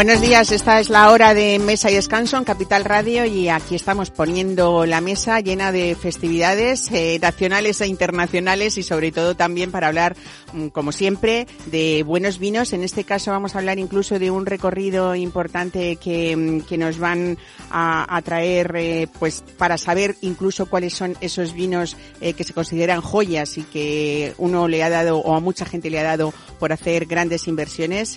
Buenos días, esta es la hora de Mesa y Descanso en Capital Radio y aquí estamos poniendo la mesa llena de festividades eh, nacionales e internacionales y sobre todo también para hablar, mm, como siempre, de buenos vinos. En este caso vamos a hablar incluso de un recorrido importante que, mm, que nos van a, traer eh, pues para saber incluso cuáles son esos vinos eh, que se consideran joyas y que uno le ha dado o a mucha gente le ha dado por hacer grandes inversiones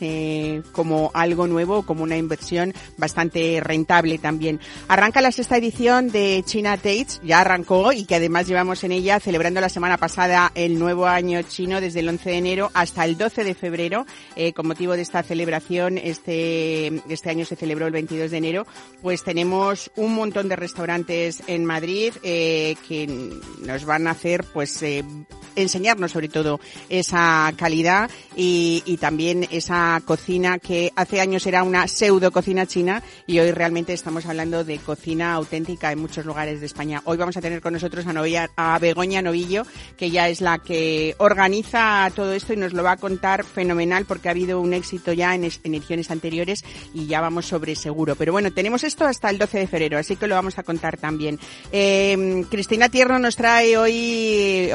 como algo nuevo, como una inversión bastante rentable también. Arranca la sexta edición de China Tates, ya arrancó y que además llevamos en ella celebrando la semana pasada el nuevo año chino desde el 11 de enero hasta el 12 de febrero. Eh, con motivo de esta celebración, este, este año se celebró el 22 de enero, pues tenemos un montón de restaurantes en Madrid eh, que nos van a hacer pues eh, enseñarnos sobre todo esa calidad y, y, también esa cocina que hace años era una pseudo cocina china y hoy realmente estamos hablando de cocina auténtica en muchos lugares de España. Hoy vamos a tener con nosotros a, Novilla, a Begoña Novillo, que ya es la que organiza todo esto y nos lo va a contar fenomenal porque ha habido un éxito ya en, en ediciones anteriores y ya vamos sobre seguro. Pero bueno, tenemos esto hasta el 12 de febrero, así que lo vamos a contar también. Eh, Cristina Tierno nos trae hoy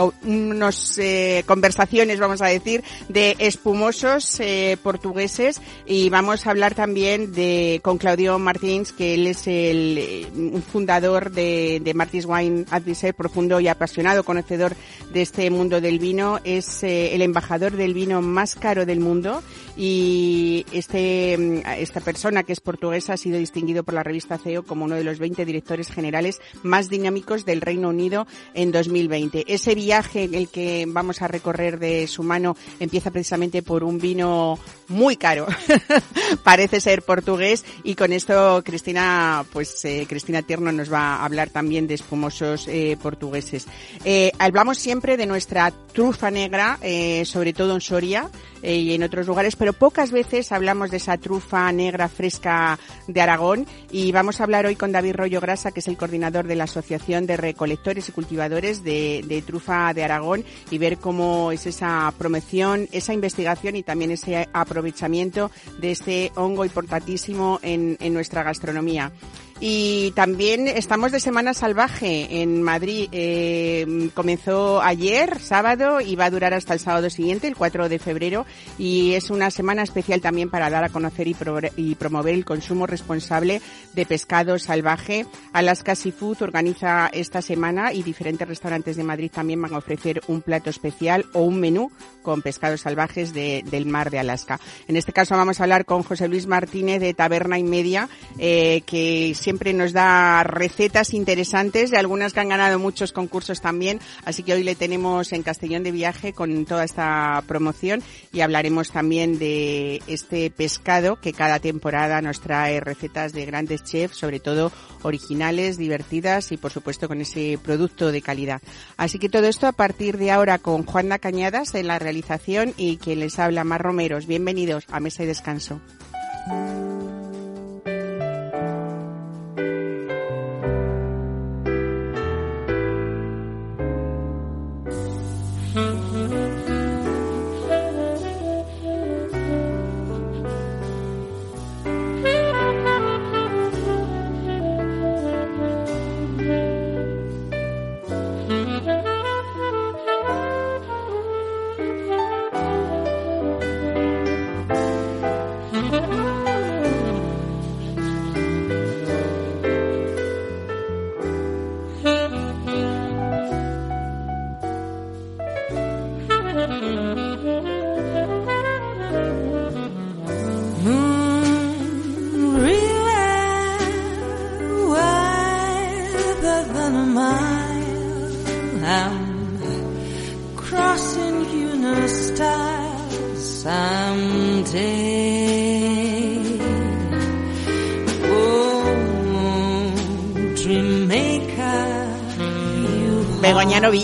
unos eh, conversaciones, vamos a decir, de espumosos eh, portugueses. Y vamos a hablar también de con Claudio Martins, que él es el eh, fundador de, de Martins Wine Advisor, profundo y apasionado conocedor de este mundo del vino, es eh, el embajador del vino más caro del mundo. Y este esta persona que es portuguesa ha sido distinguido por la revista CEO como uno de los 20 directores generales más dinámicos del Reino Unido en 2020. Ese viaje en el que vamos a recorrer de su mano empieza precisamente por un vino muy caro. Parece ser portugués y con esto Cristina, pues eh, Cristina Tierno nos va a hablar también de espumosos eh, portugueses. Eh, hablamos siempre de nuestra trufa negra, eh, sobre todo en Soria eh, y en otros lugares, pero pocas veces hablamos de esa trufa negra fresca de Aragón y vamos a hablar hoy con David Rollo Grasa, que es el coordinador de la Asociación de Recolectores y Cultivadores de, de Trufa de Aragón y ver cómo es esa promoción, esa investigación y también ese aprovechamiento de este hongo importantísimo en, en nuestra gastronomía. Y también estamos de Semana Salvaje en Madrid. Eh, comenzó ayer, sábado, y va a durar hasta el sábado siguiente, el 4 de febrero. Y es una semana especial también para dar a conocer y, pro y promover el consumo responsable de pescado salvaje. Alaska Seafood organiza esta semana y diferentes restaurantes de Madrid también van a ofrecer un plato especial o un menú con pescados salvajes de, del mar de Alaska. En este caso vamos a hablar con José Luis Martínez de Taberna y Media, eh, que siempre nos da recetas interesantes de algunas que han ganado muchos concursos también. Así que hoy le tenemos en Castellón de viaje con toda esta promoción y hablaremos también de este pescado que cada temporada nos trae recetas de grandes chefs, sobre todo originales, divertidas y por supuesto con ese producto de calidad. Así que todo esto a partir de ahora con Juana Cañadas en la realización y quien les habla Mar Romeros. Bienvenidos a Mesa y Descanso.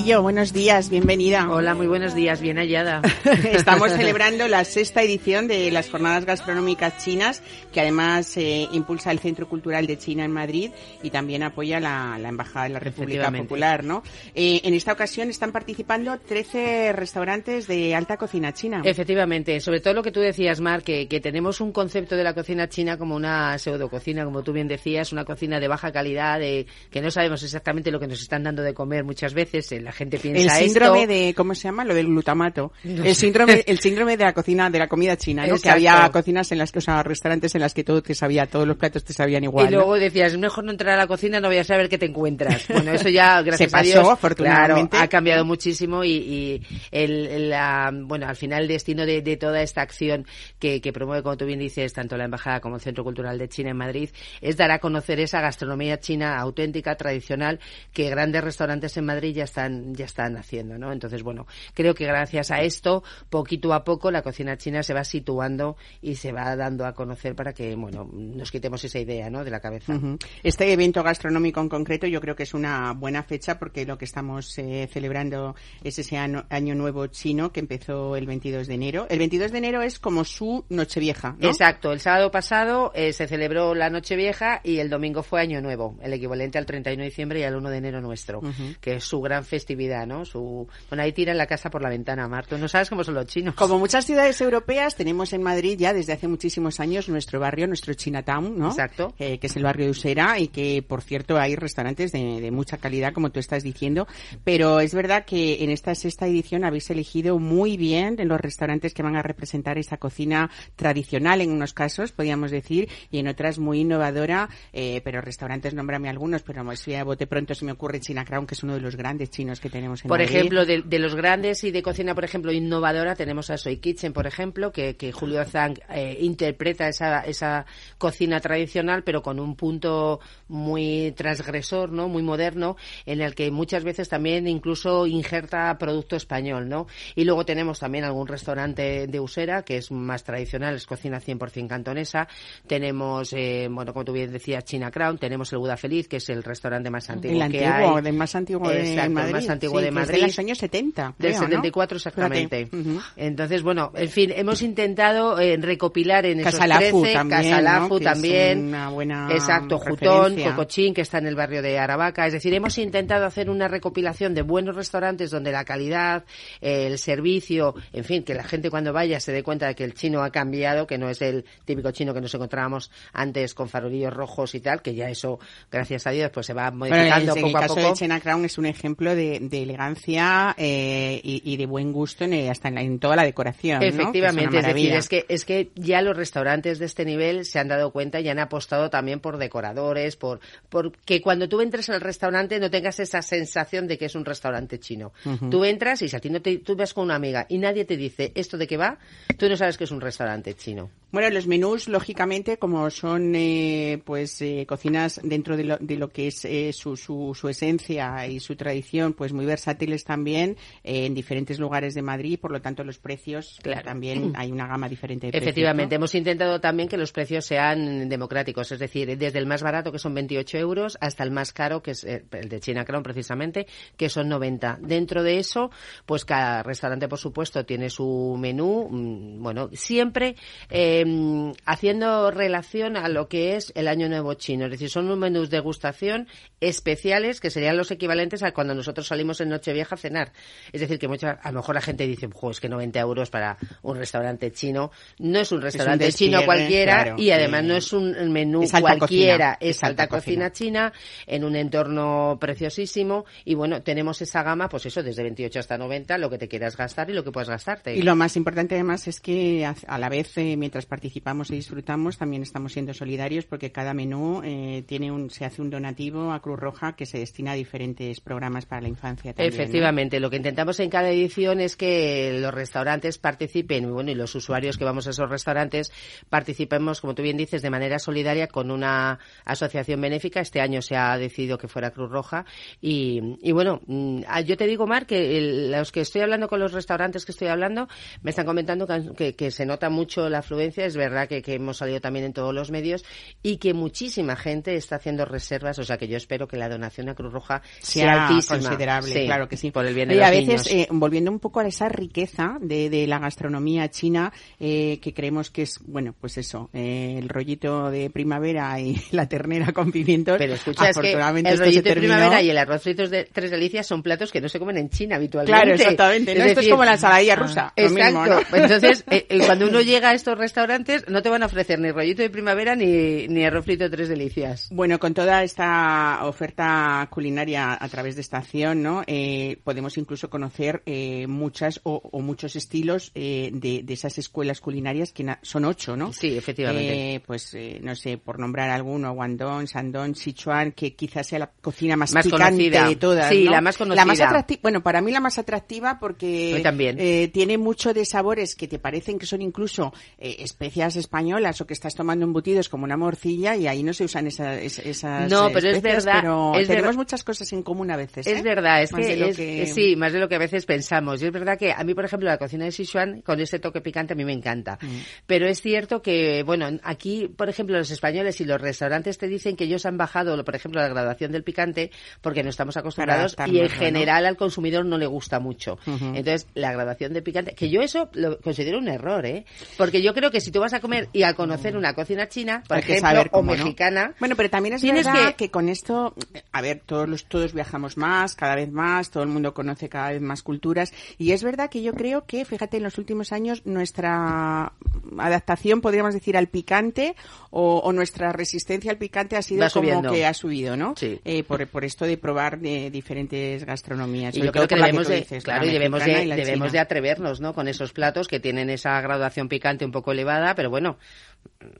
Novillo, buenos días, bienvenida. Hola, muy buenos días, bien hallada. Estamos celebrando la sexta edición de las Jornadas Gastronómicas Chinas, que además eh, impulsa el Centro Cultural de China en Madrid y también apoya la, Embajada de la República Popular, ¿no? Eh, en esta ocasión están participando 13 restaurantes de alta cocina china. Efectivamente, sobre todo lo que tú decías, Mar, que, que tenemos un concepto de la cocina china como una pseudococina, como tú bien decías, una cocina de baja calidad, de, que no sabemos exactamente lo que nos están dando de comer muchas veces, la gente piensa El síndrome de, ¿cómo se llama? Lo del glutamato. El síndrome, el síndrome de la cocina, de la comida china, ¿no? Que había cocinas en las que, o sea, restaurantes en las que todo te sabía, todos los platos te sabían igual. Y luego decías, mejor no entrar a la cocina, no voy a saber qué te encuentras. Bueno, eso ya, gracias Se a Dios, afortunadamente. ha cambiado muchísimo y, el, la, bueno, al final el destino de, toda esta acción que, que promueve, como tú bien dices, tanto la Embajada como el Centro Cultural de China en Madrid, es dar a conocer esa gastronomía china auténtica, tradicional, que grandes restaurantes en Madrid ya están, ya están haciendo, ¿no? Entonces, bueno, creo que gracias a esto, poquito a poco, la cocina china se va situando y se va dando a conocer para que, bueno, nos quitemos esa idea, ¿no? De la cabeza. Este evento gastronómico en concreto yo creo que es una buena fecha porque lo que estamos eh, celebrando es ese año, nuevo chino que empezó el 22 de enero. El 22 de enero es como su Nochevieja, ¿no? Exacto. El sábado pasado eh, se celebró la Nochevieja y el domingo fue Año Nuevo, el equivalente al 31 de diciembre y al 1 de enero nuestro, que es su gran festividad, ¿no? Su... Bueno, ahí tiran la casa por la ventana, Marto. No sabes cómo son los chinos. Como muchas ciudades europeas, tenemos en Madrid ya desde hace muchísimos años nuestro barrio, nuestro Chinatown, ¿no? Exacto. Eh, que es el barrio de Usera y que, por cierto, hay restaurantes de, mucha calidad, como tú estás diciendo. Pero es verdad que en esta sexta edición habéis elegido muy bien en los restaurantes que van a representar esa cocina tradicional en unos casos, podríamos decir, y en otras muy innovadora, eh, pero restaurantes, nómbrame algunos, pero si a bote pronto se me ocurre China Crown, que es uno de los grandes chinos que tenemos en Por ejemplo, de, los grandes y de cocina, por ejemplo, innovadora, tenemos a Soy Kitchen, por ejemplo, que, Julio Zhang eh, interpreta esa, esa cocina tradicional, pero con un punto muy transgresor, ¿no? Muy moderno, en el que muchas veces también incluso injerta producto español, ¿no? Y luego tenemos también algún restaurante de Usera, que es más tradicional, es cocina 100% cantonesa. Tenemos, eh, bueno, como tú bien decías, China Crown, tenemos el Buda Feliz, que es el restaurante más antiguo el que antiguo, hay. más antiguo de Madrid. más antiguo de Madrid. de los años 70. Del 74 exactamente. Entonces, bueno, en fin, hemos intentado eh, recopilar en esos Casalafu 13, también, Casalafu también. una buena Exacto, Jutón, Cocochín, que está en el barrio de Aravaca. Es decir, hemos intentado hacer una recopilación de buenos restaurantes donde la calidad, el servicio, en fin, que la gente cuando vaya se dé cuenta de que el chino ha cambiado, que no es el típico chino que nos encontrábamos antes con farolillos rojos y tal, que ya eso, gracias a Dios, pues se va modificando poco en el caso de China Crown es un ejemplo de, elegancia eh, y, de buen gusto en, hasta en, toda la decoración. Efectivamente, es, decir, es que, es que ya los restaurantes de este nivel se han dado cuenta y han apostado también por decoradores, por, por que cuando tú entres al restaurante no tengas esa sensación de que es un restaurante chino. Tú entras y si a ti no te, tú vas con una amiga y nadie te dice esto de qué va, tú no sabes que es un restaurante chino. Bueno, los menús, lógicamente, como son eh, pues eh, cocinas dentro de lo, de lo que es eh, su, su, su, esencia y su tradición, pues muy versátiles también en diferentes lugares de Madrid, por lo tanto los precios claro. también hay una gama diferente de Efectivamente, hemos intentado también que los precios sean democráticos, es decir, desde el más barato, que son 28 euros, hasta el más caro, que es el de China Crown precisamente, que son 90. Dentro de eso, pues cada restaurante, por supuesto, tiene su menú, mm, bueno, siempre... Eh, Em, haciendo relación a lo que es el Año Nuevo chino. Es decir, son unos menús de degustación especiales que serían los equivalentes a cuando nosotros salimos en Nochevieja a cenar. Es decir, que mucha, a lo mejor la gente dice, es que 90 euros para un restaurante chino. No es un restaurante chino cualquiera y además no es un menú cualquiera. Es, alta, cocina. china en un entorno preciosísimo y bueno, tenemos esa gama, pues eso, desde 28 hasta 90, lo que te quieras gastar y lo que puedas gastarte. Y lo más importante además es que a la vez, eh, mientras participamos y disfrutamos, también estamos siendo solidarios porque cada menú eh, tiene un, se hace un donativo a Cruz Roja que se destina a diferentes programas para la infancia. También, Efectivamente, lo que intentamos en cada edición es que los restaurantes participen, bueno, y los usuarios que vamos a esos restaurantes participemos, como tú bien dices, de manera solidaria con una asociación benéfica. Este año se ha decidido que fuera Cruz Roja y, y bueno, mm, ah, yo te digo, Mar, que los que estoy hablando con los restaurantes que estoy hablando me están comentando que, que se nota mucho la afluencia es verdad que, que hemos salido también en todos los medios y que muchísima gente está haciendo reservas, o sea que yo espero que la donación a Cruz Roja sea, altísima. Claro que sí. Por el bien de los a veces, eh, volviendo un poco a esa riqueza de, de la gastronomía china, eh, que creemos que es, bueno, pues eso, eh, el rollito de primavera y la ternera con pimientos. Pero escucha, es que el rollito de primavera y el arroz fritos de tres delicias son platos que no se comen en China habitualmente. Claro, exactamente. esto es como la ensaladilla rusa. Exacto. Entonces, eh, cuando uno llega a estos restaurantes, no te van a ofrecer ni rollito de primavera ni, ni arroz frito de tres delicias. Bueno, con toda esta oferta culinaria a través de esta acción, ¿no? Eh, podemos incluso conocer muchas o, muchos estilos de, de, esas escuelas culinarias que son ocho, ¿no? Sí, efectivamente. pues, no sé, por nombrar alguno, Guangdong, Shandong, Sichuan, que quizás sea la cocina más, picante de todas, Sí, la más conocida. La más atractiva, bueno, para mí la más atractiva porque también. tiene mucho de sabores que te parecen que son incluso eh, especias españolas o que estás tomando embutidos como una morcilla y ahí no se usan esas, esas No, pero es verdad. Pero tenemos muchas cosas en común a veces. Es ¿eh? Verdad, es que, sí, más de lo que a veces pensamos. Y es verdad que a mí, por ejemplo, la cocina de Sichuan con ese toque picante a mí me encanta. Mm. Pero es cierto que, bueno, aquí, por ejemplo, los españoles y los restaurantes te dicen que ellos han bajado, por ejemplo, la graduación del picante porque no estamos acostumbrados y en general al consumidor no le gusta mucho. Entonces, la graduación de picante, que yo eso lo considero un error, ¿eh? Porque yo creo que si tú vas a comer y a conocer una cocina china, por ejemplo, o mexicana. Bueno, pero también es verdad que... con esto, a ver, todos los, todos viajamos más, cada vez más, todo el mundo conoce cada vez más culturas y es verdad que yo creo que, fíjate, en los últimos años nuestra adaptación, podríamos decir, al picante o, nuestra resistencia al picante ha sido como que ha subido, ¿no? Sí. Eh, por, por esto de probar de diferentes gastronomías. Y yo creo que debemos, de, claro, debemos, de, debemos de atrevernos, ¿no? Con esos platos que tienen esa graduación picante un poco elevada, pero bueno,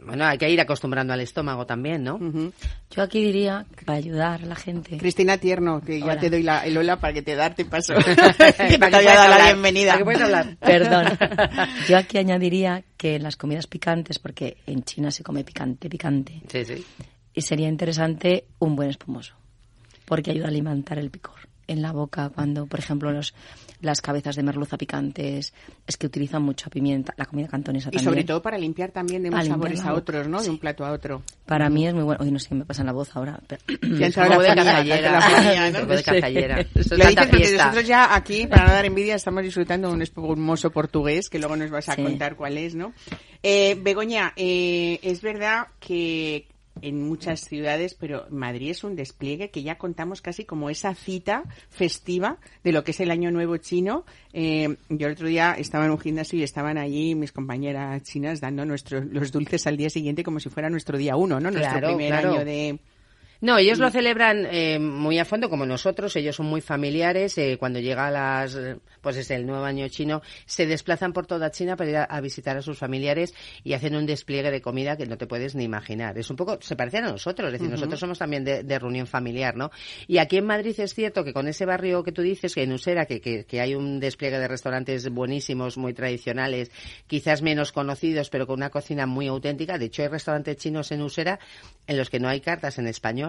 bueno, hay que ir acostumbrando al estómago también, ¿no? Yo aquí diría, para ayudar a la gente. Cristina Tierno, que ya te doy la, el hola para que te darte paso. que te haya dado la bienvenida. puedes hablar. Perdón. Yo aquí añadiría que en las comidas picantes, porque en China se come picante, picante. Sí, sí. Y sería interesante un buen espumoso, porque ayuda a alimentar el picor en la boca cuando, por ejemplo, los las cabezas de merluza picantes, es que utilizan mucha pimienta, la comida cantonesa también. Y sobre todo para limpiar también de unos sabores a otros, ¿no? De un plato a otro. Para mí es muy bueno. Oye, no sé qué me pasa en la voz ahora. Pero... Ya la de cazallera. ¿no? de cazallera. Lo dices porque nosotros ya aquí, para no dar envidia, estamos disfrutando de un espumoso portugués, que luego nos vas a contar cuál es, ¿no? Eh, Begoña, eh, es verdad que en muchas ciudades, pero Madrid es un despliegue que ya contamos casi como esa cita festiva de lo que es el Año Nuevo chino. Eh, yo el otro día estaba en un gimnasio y estaban allí mis compañeras chinas dando nuestros los dulces al día siguiente como si fuera nuestro día uno, ¿no? Nuestro primer año de no, ellos lo celebran eh, muy a fondo como nosotros, ellos son muy familiares, eh, cuando llega las, pues es el nuevo año chino, se desplazan por toda China para ir a, visitar a sus familiares y hacen un despliegue de comida que no te puedes ni imaginar. Es un poco, se parecen a nosotros, es decir, nosotros somos también de, reunión familiar, ¿no? Y aquí en Madrid es cierto que con ese barrio que tú dices, que en Usera, que, que, hay un despliegue de restaurantes buenísimos, muy tradicionales, quizás menos conocidos, pero con una cocina muy auténtica. De hecho, hay restaurantes chinos en Usera en los que no hay cartas en español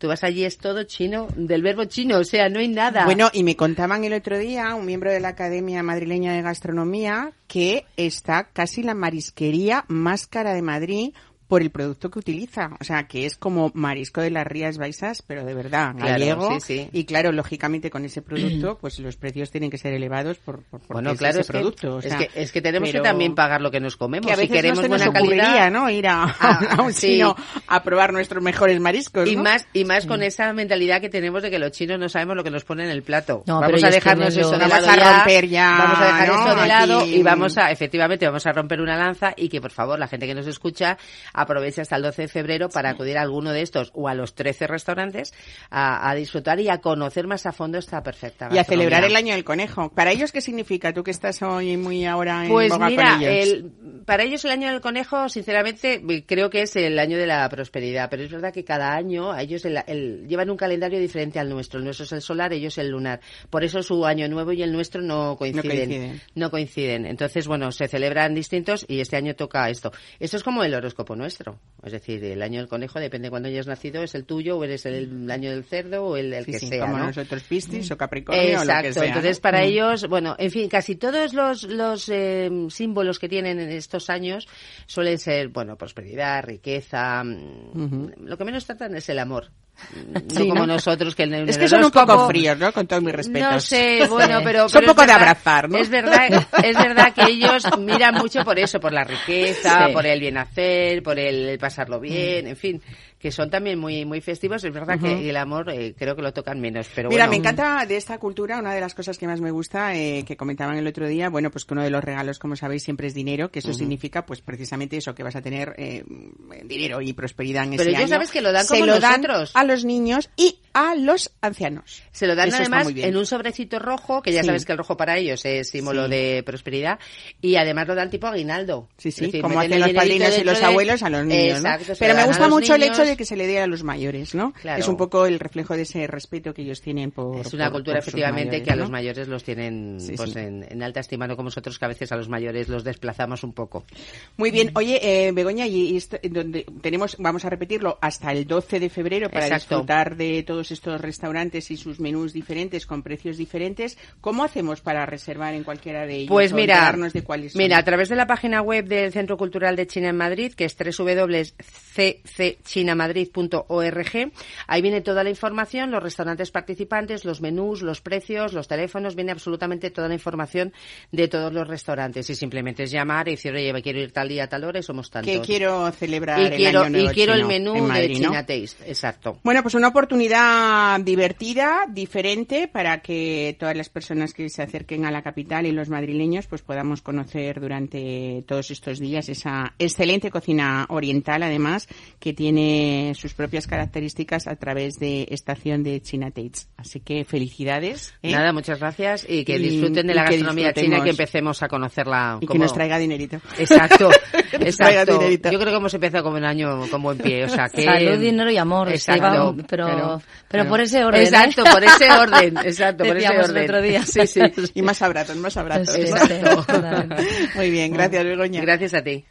Tú vas allí, es todo chino, del verbo chino, o sea, no hay nada. Bueno, y me contaban el otro día, un miembro de la Academia Madrileña de Gastronomía, que está casi la marisquería más cara de Madrid por el producto que utiliza. O sea, que es como marisco de las Rías Baixas, pero de verdad, gallego. Y claro, lógicamente con ese producto, pues los precios tienen que ser elevados por, por bueno, claro, ese producto. es, que, es que tenemos que también pagar lo que nos comemos. Que a veces si queremos no buena calidad, ¿no? Ir a, a, un chino a probar nuestros mejores mariscos. Y más, y más con esa mentalidad que tenemos de que los chinos no sabemos lo que nos ponen en el plato. vamos a dejarnos eso de lado. Vamos a romper ya. Vamos a dejar esto de lado y vamos a, efectivamente, vamos a romper una lanza y que por favor la gente que nos escucha aproveche hasta el 12 de febrero para acudir a alguno de estos o a los 13 restaurantes a, disfrutar y a conocer más a fondo esta perfecta Y a celebrar el año del conejo. ¿Para ellos qué significa? Tú que estás hoy muy ahora en pues mira, con ellos. El, para ellos el año del conejo, sinceramente, creo que es el año de la prosperidad, pero es verdad que cada año ellos el, llevan un calendario diferente al nuestro. El nuestro es el solar, ellos el lunar. Por eso su año nuevo y el nuestro no coinciden. No coinciden. No coinciden. Entonces, bueno, se celebran distintos y este año toca esto. Esto es como el horóscopo, ¿no? Nuestro. Es decir, el año del conejo depende de cuándo hayas nacido, es el tuyo o eres el año del cerdo o el, el Sí, que sí, sea. como ¿no? nosotros Piscis o Capricornio o lo Exacto, que sea. entonces para Mm. ellos, bueno, en fin, casi todos los, los eh, símbolos que tienen en estos años suelen ser, bueno, prosperidad, riqueza, mm, lo que menos tratan es el amor. No Sí, como ¿no? nosotros que el Es que son un poco fríos, ¿no? Con todos mis respetos. no sé, bueno, pero... Son pero poco de verdad- abrazar, ¿no? Es verdad, es verdad que ellos miran mucho por eso, por la riqueza, Sí. por el bien hacer, por el pasarlo bien, en fin, que son también muy muy festivos. Es verdad que el amor eh, creo que lo tocan menos, pero Mira, bueno. me encanta de esta cultura, una de las cosas que más me gusta, eh, que comentaban el otro día, bueno, pues que uno de los regalos, como sabéis, siempre es dinero, que eso significa, pues precisamente eso, que vas a tener eh, dinero y prosperidad en Pero ese ellos año. sabes que lo dan Se como lo dan nosotros. a los niños y a los ancianos. Se lo dan Eso además en un sobrecito rojo, que ya Sí. sabes que el rojo para ellos es símbolo Sí. de prosperidad, y además lo dan tipo aguinaldo. Sí, sí, decir, como hacen los padrinos y los de- abuelos a los niños. Exacto, Pero me dan gusta mucho el hecho de que se le dé a los mayores, ¿no? Claro. Es un poco el reflejo de ese respeto que ellos tienen por Es una por- cultura por efectivamente mayores, que a ¿no? los mayores los tienen Sí, pues sí. En, en alta estima, no como nosotros que a veces a los mayores los desplazamos un poco. Muy bien. Oye, eh, Begoña, y esto- donde tenemos, vamos a repetirlo, hasta el 12 de febrero para Exacto. disfrutar de todos estos restaurantes y sus menús diferentes con precios diferentes. ¿Cómo hacemos para reservar en cualquiera de ellos? Pues mira, de cuáles son? mira, a través de la página web del Centro Cultural de China en Madrid, que es www.ccchinamadrid.org, ahí viene toda la información, los restaurantes participantes, los menús, los precios, los teléfonos, viene absolutamente toda la información de todos los restaurantes y simplemente es llamar y decir, oye, quiero ir tal día, tal hora y somos tantos. que quiero celebrar y el quiero, Año Nuevo y quiero el menú Madrid, de ¿no? China Taste, exacto. Bueno, pues una oportunidad divertida, diferente, para que todas las personas que se acerquen a la capital y los madrileños, pues podamos conocer durante todos estos días esa excelente cocina oriental, además, que tiene sus propias características a través de estación de China Tates. Así que felicidades. ¿eh? Nada, muchas gracias y que Y- disfruten de la que gastronomía china y que empecemos a conocerla. Y que como- nos traiga dinerito. Exacto, Que nos traiga exacto. dinerito. Yo creo que hemos empezado como un año con buen pie, o sea que... Salud, dinero y amor. se Exacto. va- pero pero por ese orden. ¿eh? Exacto, por ese orden, exacto, por ese el orden. otro día. Sí, sí. Y más abrazos, más abrazos. Muy bien, gracias, Begoña. Gracias a ti.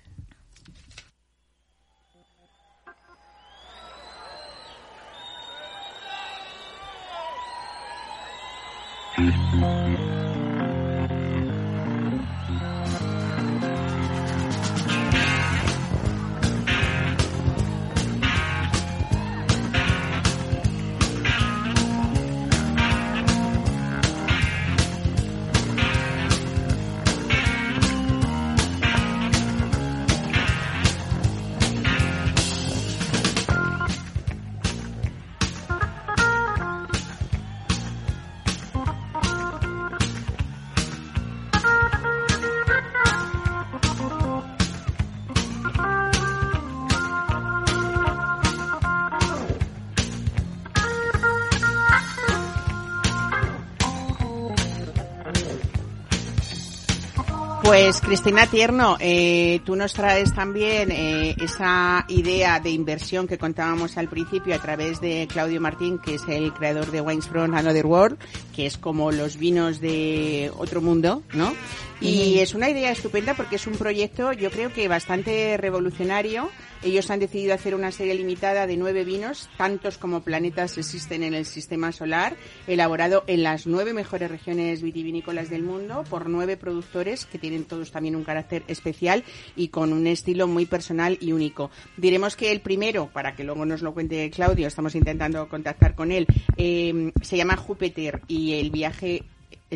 Pues Cristina Tierno, eh, tú nos traes también eh, esa idea de inversión que contábamos al principio a través de Claudio Martín, que es el creador de Wines from Another World, que es como los vinos de otro mundo, ¿no? Y es una idea estupenda porque es un proyecto, yo creo que bastante revolucionario. Ellos han decidido hacer una serie limitada de nueve vinos, tantos como planetas existen en el sistema solar, elaborado en las nueve mejores regiones vitivinícolas del mundo por nueve productores que tienen todos también un carácter especial y con un estilo muy personal y único. Diremos que el primero, para que luego nos lo cuente Claudio, estamos intentando contactar con él, eh, se llama Júpiter y el viaje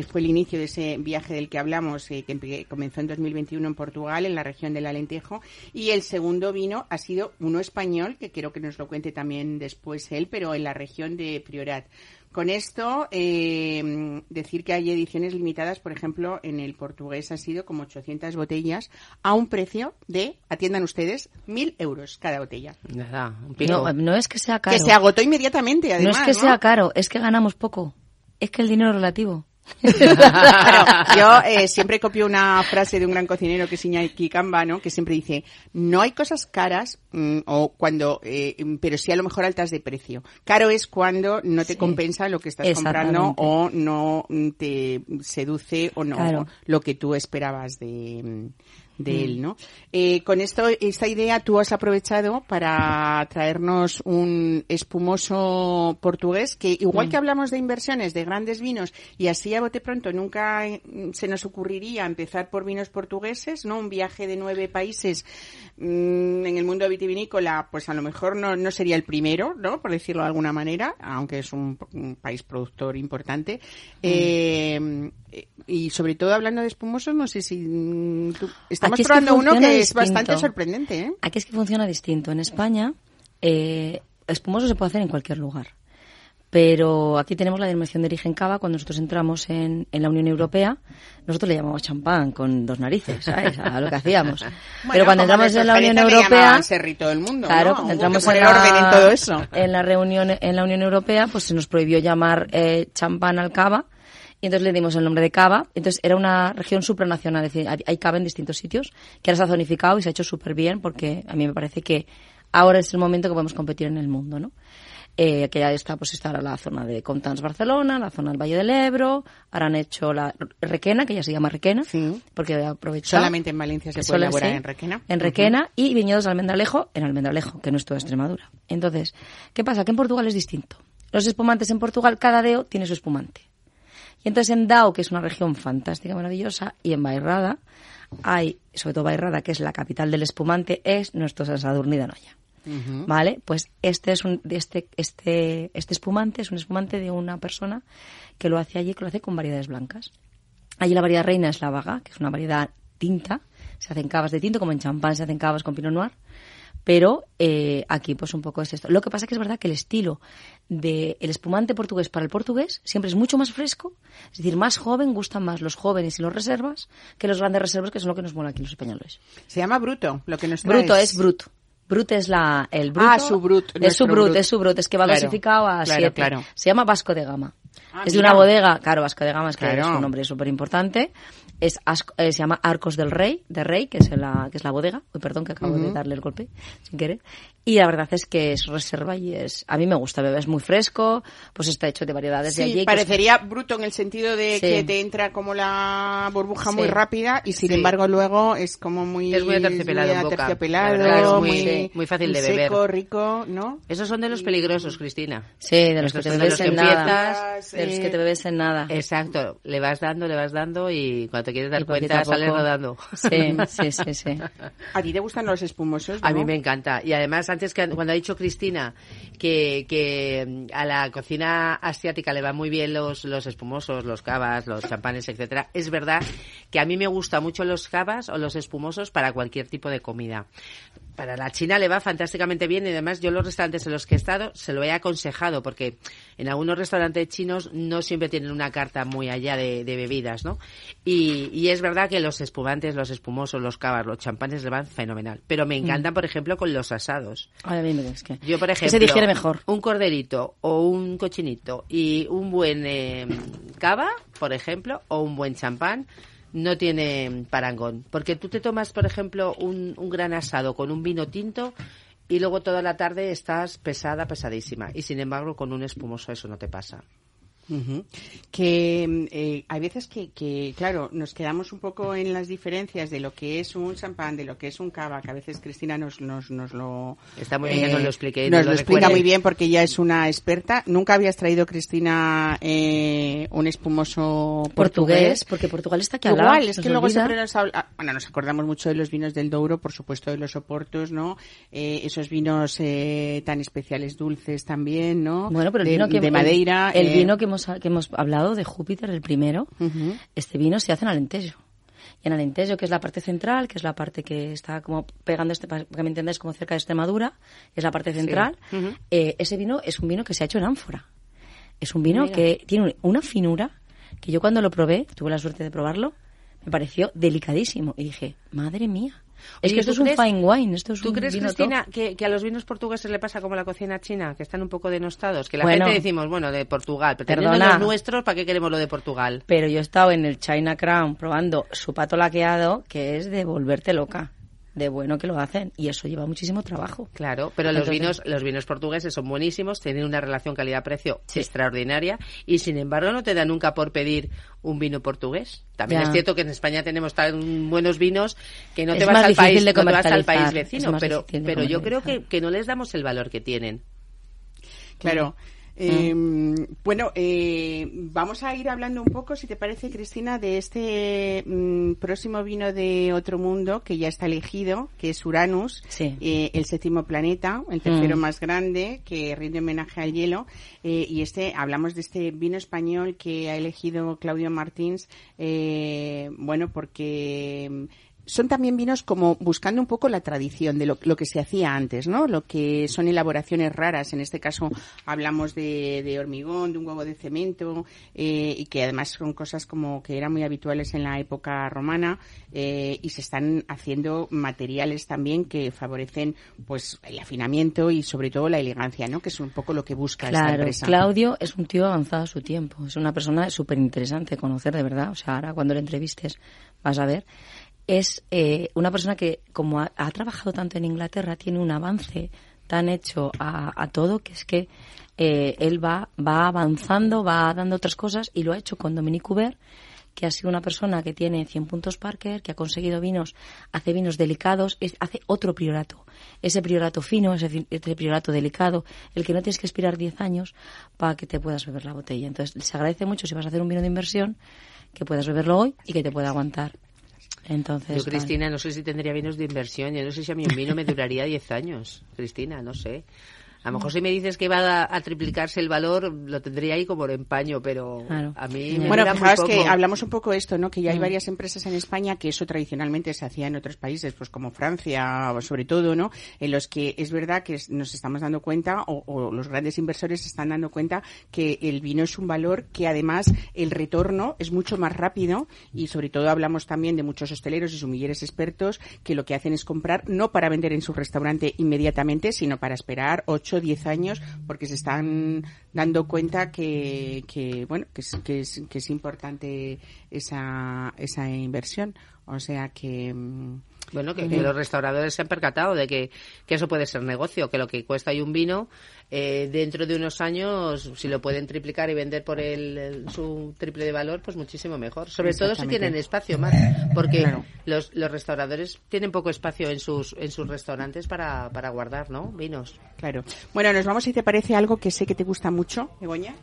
fue el inicio de ese viaje del que hablamos, eh, que comenzó en 2021 en Portugal, en la región del Alentejo, y el segundo vino ha sido uno español, que quiero que nos lo cuente también después él, pero en la región de Priorat. Con esto, eh, decir que hay ediciones limitadas, por ejemplo, en el portugués ha sido como 800 botellas a un precio de, atiendan ustedes, 1.000 euros cada botella. Nada, un pico. No, no es que sea caro. Que se agotó inmediatamente, no además. es que sea caro, es que ganamos poco. Es que el dinero es relativo. Yo eh, siempre copio una frase de un gran cocinero que es Iñaki Camba, ¿no? Que siempre dice, no hay cosas caras mm, o cuando, eh, mm, pero sí a lo mejor altas de precio. Caro es cuando no te Sí. compensa lo que estás comprando o no mm, te seduce o no Claro. lo que tú esperabas de, de él, ¿no? Eh, con esto, esta idea tú has aprovechado para traernos un espumoso portugués que igual que hablamos de inversiones de grandes vinos y así a bote pronto nunca eh, se nos ocurriría empezar por vinos portugueses, ¿no? Un viaje de nueve países mm, en el mundo vitivinícola, pues a lo mejor no, no sería el primero, ¿no? Por decirlo de alguna manera, aunque es un, un país productor importante. Eh, y sobre todo hablando de espumosos, no sé si mm, tú- estamos que probando uno que es distinto. bastante sorprendente, ¿eh? Aquí es que funciona distinto. En España, eh, espumoso se puede hacer en cualquier lugar. Pero aquí tenemos la denominación de origen cava. Cuando nosotros entramos en, en la Unión Europea, nosotros le llamamos champán con dos narices, ¿sabes? A lo que hacíamos. Pero cuando entramos en la Unión Europea, Mundo, claro, ¿no? cuando entramos en la, orden en todo eso. en la reunión en la Unión Europea, pues se nos prohibió llamar eh, champán al cava y entonces le dimos el nombre de cava. Entonces era una región supranacional, es decir, hay, cava en distintos sitios que ahora se ha zonificado y se ha hecho súper bien porque a mí me parece que ahora es el momento que podemos competir en el mundo, ¿no? Eh, que ya está, pues está ahora la zona de Comtans Barcelona, la zona del Valle del Ebro, ahora han hecho la Requena, que ya se llama Requena, Sí. porque aprovechado. Solamente en Valencia se puede elaborar sí, en Requena. En Requena y viñedos de Almendralejo en Almendralejo, que no es toda Extremadura. Entonces, ¿qué pasa? Que en Portugal es distinto. Los espumantes en Portugal, cada deo tiene su espumante. Y entonces en Dao, que es una región fantástica, maravillosa, y en Bairrada, hay, sobre todo Bairrada, que es la capital del espumante, es nuestro San Sadurní de Anoia. ¿Vale? Pues este es un, este, este, este espumante es un espumante de una persona que lo hace allí, que lo hace con variedades blancas. Allí la variedad reina es la vaga, que es una variedad tinta. Se hacen cavas de tinto, como en champán se hacen cavas con pinot noir. Pero eh, aquí pues un poco es esto. Lo que pasa que es verdad que el estilo del espumante portugués para el portugués siempre es mucho más fresco, es decir, más joven, gustan más los jóvenes y los reservas que los grandes reservas, que son lo que nos mola aquí los españoles. Se llama Bruto, lo que nos Bruto traes. es brut. Brut es la, el bruto. Ah, su brut, Es su brut, brut. es su brut. Es que va Claro, clasificado a claro, siete. claro. Se llama Vasco de Gama. Ah, es de una bodega, claro, Vasco de Gama es que es un nombre súper importante. Es, Asco- eh, se llama Arcos del Rey, de Rey, que es la, que es la bodega. Uy, perdón, que acabo de darle el golpe, sin querer. Y la verdad es que es reserva y es, a mí me gusta, bebé, es muy fresco, pues está hecho de variedades de Sí, allí. que parecería bruto en el sentido de Sí. que te entra como la burbuja Sí. muy rápida y sin Sí. embargo luego es como muy Es muy aterciopelado en boca. aterciopelado, La verdad es muy- muy, sí, muy fácil de seco, beber. rico, ¿no? Esos son de los peligrosos, Cristina. Sí, de los que te de bebes en nada. De los que te bebes en nada. Exacto, le vas dando, le vas dando y cuando te quieres dar cuenta a sales rodando. Sí, sí, sí, sí. ¿A ti te gustan los espumosos? A mí me encanta. Y además, antes que cuando ha dicho Cristina que, que a la cocina asiática le van muy bien los, los espumosos, los cavas, los champanes, etcétera, es verdad que a mí me gustan mucho los cavas o los espumosos para cualquier tipo de comida. Para la China le va fantásticamente bien y además yo los restaurantes en los que he estado se lo he aconsejado porque en algunos restaurantes chinos no siempre tienen una carta muy allá de, de bebidas, ¿no? Y, y es verdad que los espumantes, los espumosos, los cavas, los champanes le van fenomenal. Pero me encantan, por ejemplo, con los asados. Ay, a mí me es que... Yo, por ejemplo, se digiere mejor. un corderito o un cochinito y un buen eh, cava, por ejemplo, o un buen champán, no tiene parangón. Porque tú te tomas, por ejemplo, un, un gran asado con un vino tinto y luego toda la tarde estás pesada, pesadísima. Y sin embargo, con un espumoso eso no te pasa. Que eh, hay veces que, que, claro, nos quedamos un poco en las diferencias de lo que es un champán, de lo que es un cava, que a veces Cristina nos, nos, nos lo... eh, Está muy bien que nos lo explique y Nos nos lo, lo explica muy bien porque ella es una experta. Nunca habías traído, Cristina, eh, un espumoso portugués. Portugués, porque Portugal está aquí al lado. Igual, es que luego olvida. siempre nos habla, ah, bueno, nos acordamos mucho de los vinos del Douro, por supuesto de los Oportos, ¿no? Eh, esos vinos eh, tan especiales, dulces también, ¿no? Bueno, pero el de, vino que de Madeira. El, el eh, vino que hemos, que hemos hablado de Júpiter, el primero, este vino se hace en Alentejo. Y en Alentejo, que es la parte central, que es la parte que está como pegando, este, para que me entendáis, como cerca de Extremadura, es la parte central. Eh, ese vino es un vino que se ha hecho en ánfora. Es un vino Mira. que tiene un- una finura que yo cuando lo probé, tuve la suerte de probarlo, me pareció delicadísimo. Y dije, madre mía. Es Oye, que esto ¿tú es un fine wine, esto es ¿Tú un crees, vino Cristina, que, que a los vinos portugueses le pasa como a la cocina china, que están un poco denostados? Que la Bueno. gente decimos, bueno, de Portugal, pero Perdona. los nuestros, ¿para qué queremos lo de Portugal? Pero yo he estado en el China Crown probando su pato laqueado, que es de volverte loca. De bueno que lo hacen y eso lleva muchísimo trabajo. Claro, pero los vinos los vinos portugueses son buenísimos, tienen una relación calidad-precio extraordinaria y sin embargo no te da nunca por pedir un vino portugués. También es cierto que en España tenemos tan buenos vinos que no te vas al país, no vas al país vecino, pero pero yo creo que, que no les damos el valor que tienen. Claro. Eh, Bueno, eh, vamos a ir hablando un poco, si te parece, Cristina, de este mm, próximo vino de otro mundo que ya está elegido, que es Uranus, eh, el séptimo planeta, el tercero mm. más grande, que rinde homenaje al hielo. Eh, y este, hablamos de este vino español que ha elegido Claudio Martins, bueno, porque son también vinos como buscando un poco la tradición de lo, que se hacía antes, ¿no? Lo que son elaboraciones raras. En este caso hablamos de, hormigón, de un huevo de cemento, eh, y que además son cosas como que eran muy habituales en la época romana, eh, y se están haciendo materiales también que favorecen, pues, el afinamiento y sobre todo la elegancia, ¿no? Que es un poco lo que busca esta empresa. Claudio es un tío avanzado a su tiempo. Es una persona súper interesante conocer de verdad. O sea, ahora cuando le entrevistes vas a ver es eh, una persona que, como ha, trabajado tanto en Inglaterra, tiene un avance tan hecho a, todo que es que eh, él va, va avanzando, va dando otras cosas y lo ha hecho con Dominique Hubert, que ha sido una persona que tiene 100 puntos Parker, que ha conseguido vinos, hace vinos delicados, hace otro priorato. Ese priorato fino, ese, ese, priorato delicado, el que no tienes que esperar 10 años para que te puedas beber la botella. Entonces, se agradece mucho si vas a hacer un vino de inversión que puedas beberlo hoy y que te pueda aguantar entonces, yo, Cristina, no sé si tendría vinos de inversión. Yo no sé si a mí un vino me duraría 10 años. Cristina, no sé. A lo mejor si me dices que va a, triplicarse el valor, lo tendría ahí como en paño, pero a mí me Bueno, fijaos que hablamos un poco de esto, ¿no? Que ya hay mm. varias empresas en España que eso tradicionalmente se hacía en otros países, pues como Francia, sobre todo, ¿no? En los que es verdad que nos estamos dando cuenta, o, los grandes inversores se están dando cuenta que el vino es un valor que además el retorno es mucho más rápido y sobre todo hablamos también de muchos hosteleros y sumilleres expertos que lo que hacen es comprar no para vender en su restaurante inmediatamente, sino para esperar ocho 10 años porque se están dando cuenta que, que bueno, que es, que es, que es importante esa, esa inversión. O sea que, mm, bueno, que, los restauradores se han percatado de que, eso puede ser negocio, que lo que cuesta ahí un vino, eh, dentro de unos años, si lo pueden triplicar y vender por el, su triple de valor, pues muchísimo mejor. Sobre todo si tienen espacio más, porque los, los restauradores tienen poco espacio en sus, en sus restaurantes para, para guardar, ¿no? Vinos. Claro. Bueno, nos vamos si te parece algo que sé que te gusta mucho, Begoña.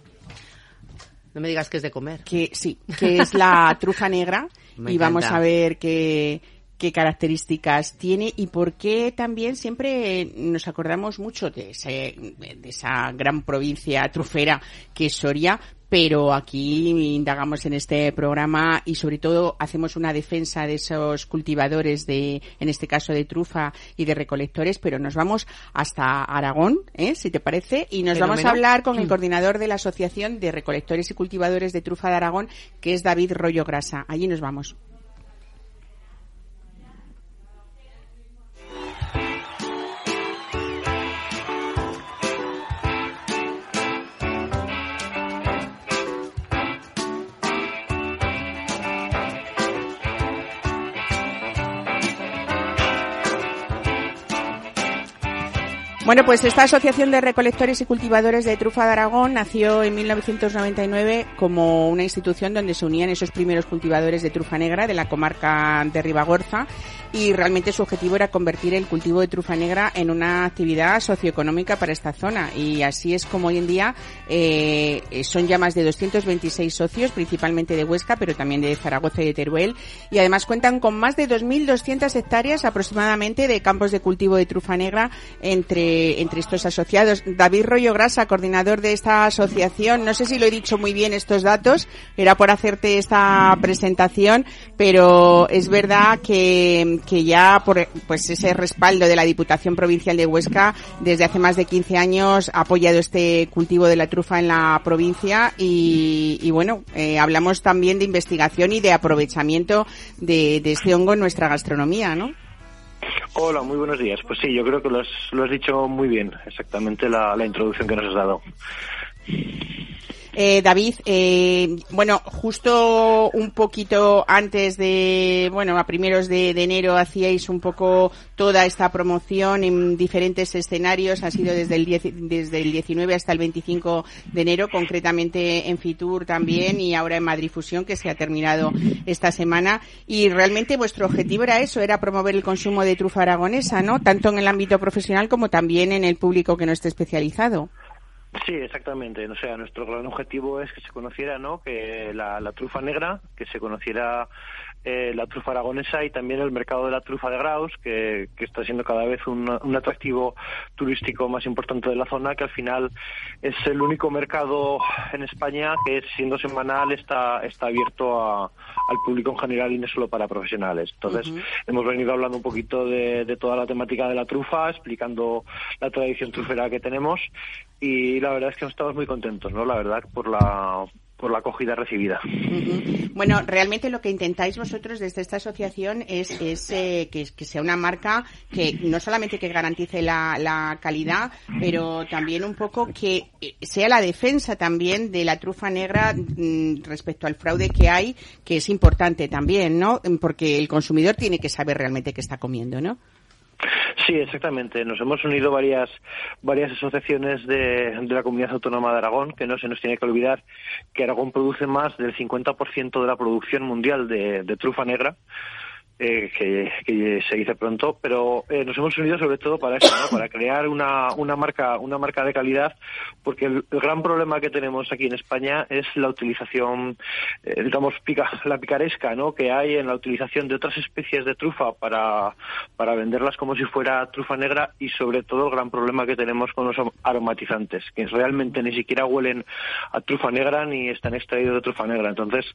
No me digas que es de comer. Que sí, que es la trufa negra. y vamos a ver qué, qué características tiene y por qué también siempre nos acordamos mucho de, de esa gran provincia trufera que es Soria, pero aquí indagamos en este programa y sobre todo hacemos una defensa de esos cultivadores de, en este caso de trufa y de recolectores, pero nos vamos hasta Aragón, ¿eh? si te parece, y nos vamos a hablar con el coordinador de la Asociación de Recolectores y Cultivadores de Trufa de Aragón, que es David Rollo Grasa. Allí nos vamos. Bueno, pues esta Asociación de Recolectores y Cultivadores de Trufa de Aragón nació en 1999 como una institución donde se unían esos primeros cultivadores de trufa negra de la comarca de Ribagorza y realmente su objetivo era convertir el cultivo de trufa negra en una actividad socioeconómica para esta zona. Y así es como hoy en día eh, son ya más de 226 socios, principalmente de Huesca, pero también de Zaragoza y de Teruel. Y además cuentan con más de 2.200 hectáreas aproximadamente de campos de cultivo de trufa negra entre entre estos asociados. David Rollo Grasa, coordinador de esta asociación. No sé si lo he dicho muy bien estos datos, era por hacerte esta presentación, pero es verdad que, que ya por pues ese respaldo de la Diputación Provincial de Huesca desde hace más de 15 años ha apoyado este cultivo de la trufa en la provincia y, y bueno, eh, hablamos también de investigación y de aprovechamiento de, de este hongo en nuestra gastronomía, ¿no? Hola, muy buenos días. Pues sí, yo creo que lo has, dicho muy bien, exactamente la, introducción que nos has dado. Eh, David, eh, bueno, justo un poquito antes de, bueno, a primeros de, enero hacíais un poco toda esta promoción en diferentes escenarios, ha sido desde el, desde el 19 hasta el 25 de enero, concretamente en Fitur también y ahora en Madrid Fusión, que se ha terminado esta semana. Y realmente vuestro objetivo era eso, era promover el consumo de trufa aragonesa, ¿no? Tanto en el ámbito profesional como también en el público que no esté especializado. Sí, exactamente. O sea, nuestro gran objetivo es que se conociera, ¿no? Que la, la trufa negra, que se conociera eh, la trufa aragonesa y también el mercado de la trufa de Graus, que, está siendo cada vez un, atractivo turístico más importante de la zona, que al final es el único mercado en España que, siendo semanal, está, está abierto al público en general y no solo para profesionales. Entonces, hemos venido hablando un poquito de, de toda la temática de la trufa, explicando la tradición trufera que tenemos y la verdad es que estamos muy contentos, ¿no? La verdad, por la por la acogida recibida. Bueno, realmente lo que intentáis vosotros desde esta asociación es, eh, que, sea una marca que no solamente que garantice la, calidad, pero también un poco que eh, sea la defensa también de la trufa negra mm, respecto al fraude que hay, que es importante también, ¿no? Porque el consumidor tiene que saber realmente qué está comiendo, ¿no? Sí, exactamente. Nos hemos unido varias, varias asociaciones de, de, la comunidad autónoma de Aragón, que no se nos tiene que olvidar que Aragón produce más del 50% de la producción mundial de, de trufa negra. Eh, que, se dice pronto, pero eh, nos hemos unido sobre todo para eso, para crear una, una marca una marca de calidad, porque el, gran problema que tenemos aquí en España es la utilización, eh, digamos, pica, la picaresca, ¿no? Que hay en la utilización de otras especies de trufa para para venderlas como si fuera trufa negra y sobre todo el gran problema que tenemos con los aromatizantes, que realmente ni siquiera huelen a trufa negra ni están extraídos de trufa negra. Entonces,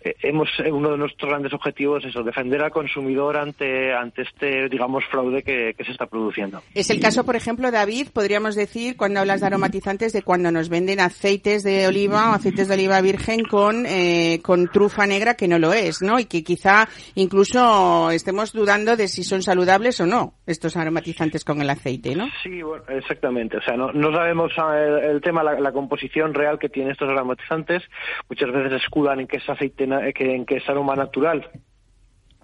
hemos uno de nuestros grandes objetivos es eso, defender a consumidor ante, ante este, digamos, fraude que, se está produciendo. Es el caso, por ejemplo, David, podríamos decir, cuando hablas de aromatizantes, de cuando nos venden aceites de oliva o aceites de oliva virgen con, eh, con trufa negra que no lo es, ¿no? Y que quizá incluso estemos dudando de si son saludables o no estos aromatizantes con el aceite, ¿no? Sí, bueno, exactamente. O sea, no, no sabemos ah, el, tema, la, composición real que tienen estos aromatizantes. Muchas veces escudan en que es aceite, en que es aroma natural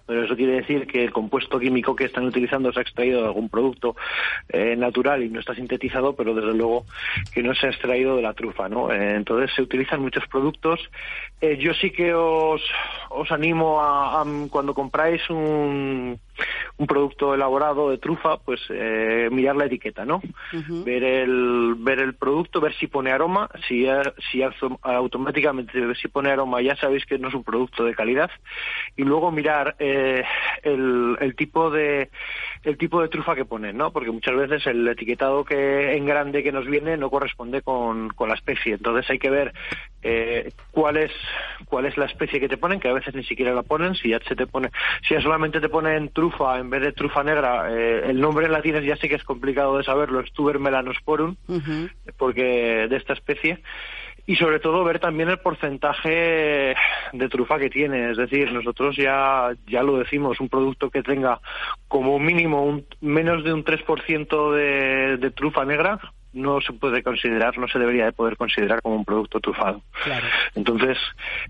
pero eso quiere decir que el compuesto químico que están utilizando se ha extraído de algún producto eh, natural y no está sintetizado, pero desde luego que no se ha extraído de la trufa, ¿no? Eh, entonces se utilizan muchos productos. Eh, yo sí que os, os animo a, cuando compráis un, un producto elaborado de trufa, pues eh, mirar la etiqueta, ¿no? Ver el ver el producto, ver si pone aroma, si si automáticamente si pone aroma ya sabéis que no es un producto de calidad y luego mirar eh, el, el tipo de el tipo de trufa que ponen, ¿no? Porque muchas veces el etiquetado que en grande que nos viene no corresponde con, con la especie, entonces hay que ver eh, cuál es cuál es la especie que te ponen, que a veces ni siquiera la ponen, si ya se te pone, si ya solamente te ponen trufa en vez de trufa negra, eh, el nombre en latín ya sí que es complicado de saberlo, es tuber melanosporum, porque de esta especie y sobre todo ver también el porcentaje de trufa que tiene. Es decir, nosotros ya, ya lo decimos, un producto que tenga como mínimo un, menos de un 3% de, de trufa negra, no se puede considerar, no se debería de poder considerar como un producto trufado. Entonces,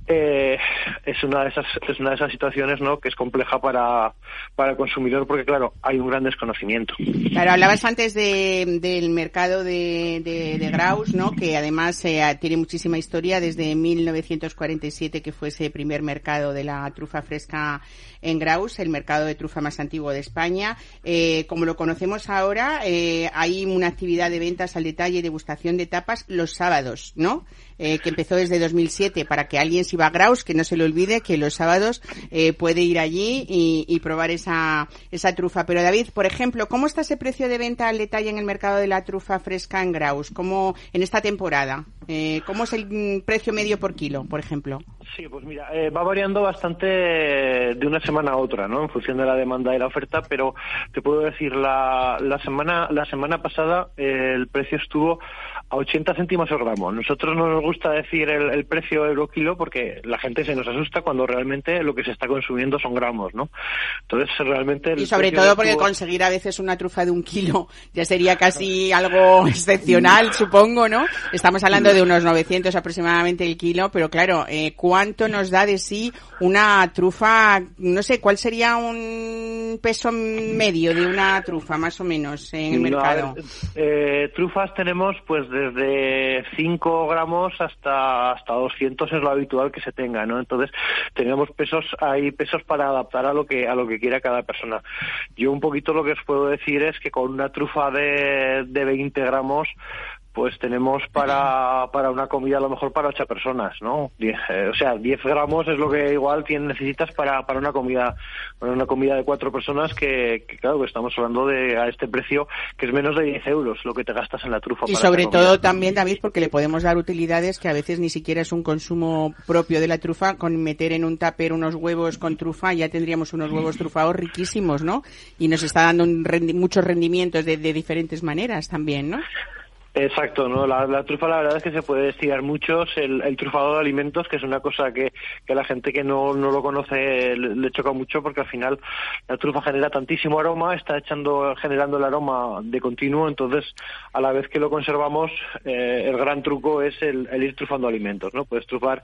eh, es una de esas es una de esas situaciones, ¿no? Que es compleja para, para el consumidor porque claro hay un gran desconocimiento. Claro, hablabas antes de, del mercado de, de, Graus, ¿no? Que además eh, tiene muchísima historia desde 1947 que fue ese primer mercado de la trufa fresca en Graus, el mercado de trufa más antiguo de España. Eh, como lo conocemos ahora, eh, hay una actividad de ventas al detalle y degustación de tapas los sábados, ¿no? Eh, que empezó desde 2007 para que alguien si va a Graus, que no se le olvide que los sábados puede ir allí y, probar esa, esa trufa. Pero David, por ejemplo, ¿cómo está ese precio de venta al detalle en el mercado de la trufa fresca en Graus? ¿Cómo en esta temporada? ¿Cómo es el mm, precio medio por kilo, por ejemplo? Sí, pues mira, va variando bastante de una semana a otra, ¿no? En función de la demanda y la oferta, pero te puedo decir, la, la semana la semana pasada el precio estuvo a 80 céntimos el gramo. Nosotros no nos gusta decir el, precio euro kilo porque la gente se nos asusta cuando realmente lo que se está consumiendo son gramos, ¿no? Entonces, realmente... y sobre todo porque conseguir a veces una trufa de un kilo ya sería casi algo excepcional, supongo, ¿no? Estamos hablando de unos 900 aproximadamente el kilo, pero claro, eh, ¿cuánto nos da de sí una trufa? No sé, ¿cuál sería un peso medio de una trufa, más o menos, en el mercado? Eh, trufas tenemos pues desde 5 gramos hasta hasta 200 es lo habitual que se tenga, ¿no? Entonces tenemos pesos, hay pesos para adaptar a lo que a lo que quiera cada persona. Yo un poquito lo que os puedo decir es que con una trufa de, de 20 gramos pues tenemos para, para una comida a lo mejor para ocho personas, ¿no? Eh, o sea, 10 gramos es lo que igual necesitas para, para una comida para una comida de cuatro personas que, claro, que estamos hablando de a este precio que es menos de 10 euros lo que te gastas en la trufa. Y sobre todo también, David, porque le podemos dar utilidades que a veces ni siquiera es un consumo propio de la trufa, con meter en un tupper unos huevos con trufa ya tendríamos unos huevos trufados riquísimos, ¿no? Y nos está dando muchos rendimientos de, de diferentes maneras también, ¿no? Exacto, ¿no? La, trufa la verdad es que se puede estirar mucho. El, el, trufado de alimentos, que es una cosa que, que la gente que no, no lo conoce le, choca mucho porque al final la trufa genera tantísimo aroma, está echando, generando el aroma de continuo, entonces a la vez que lo conservamos, eh, el gran truco es el, el, ir trufando alimentos, ¿no? Puedes trufar,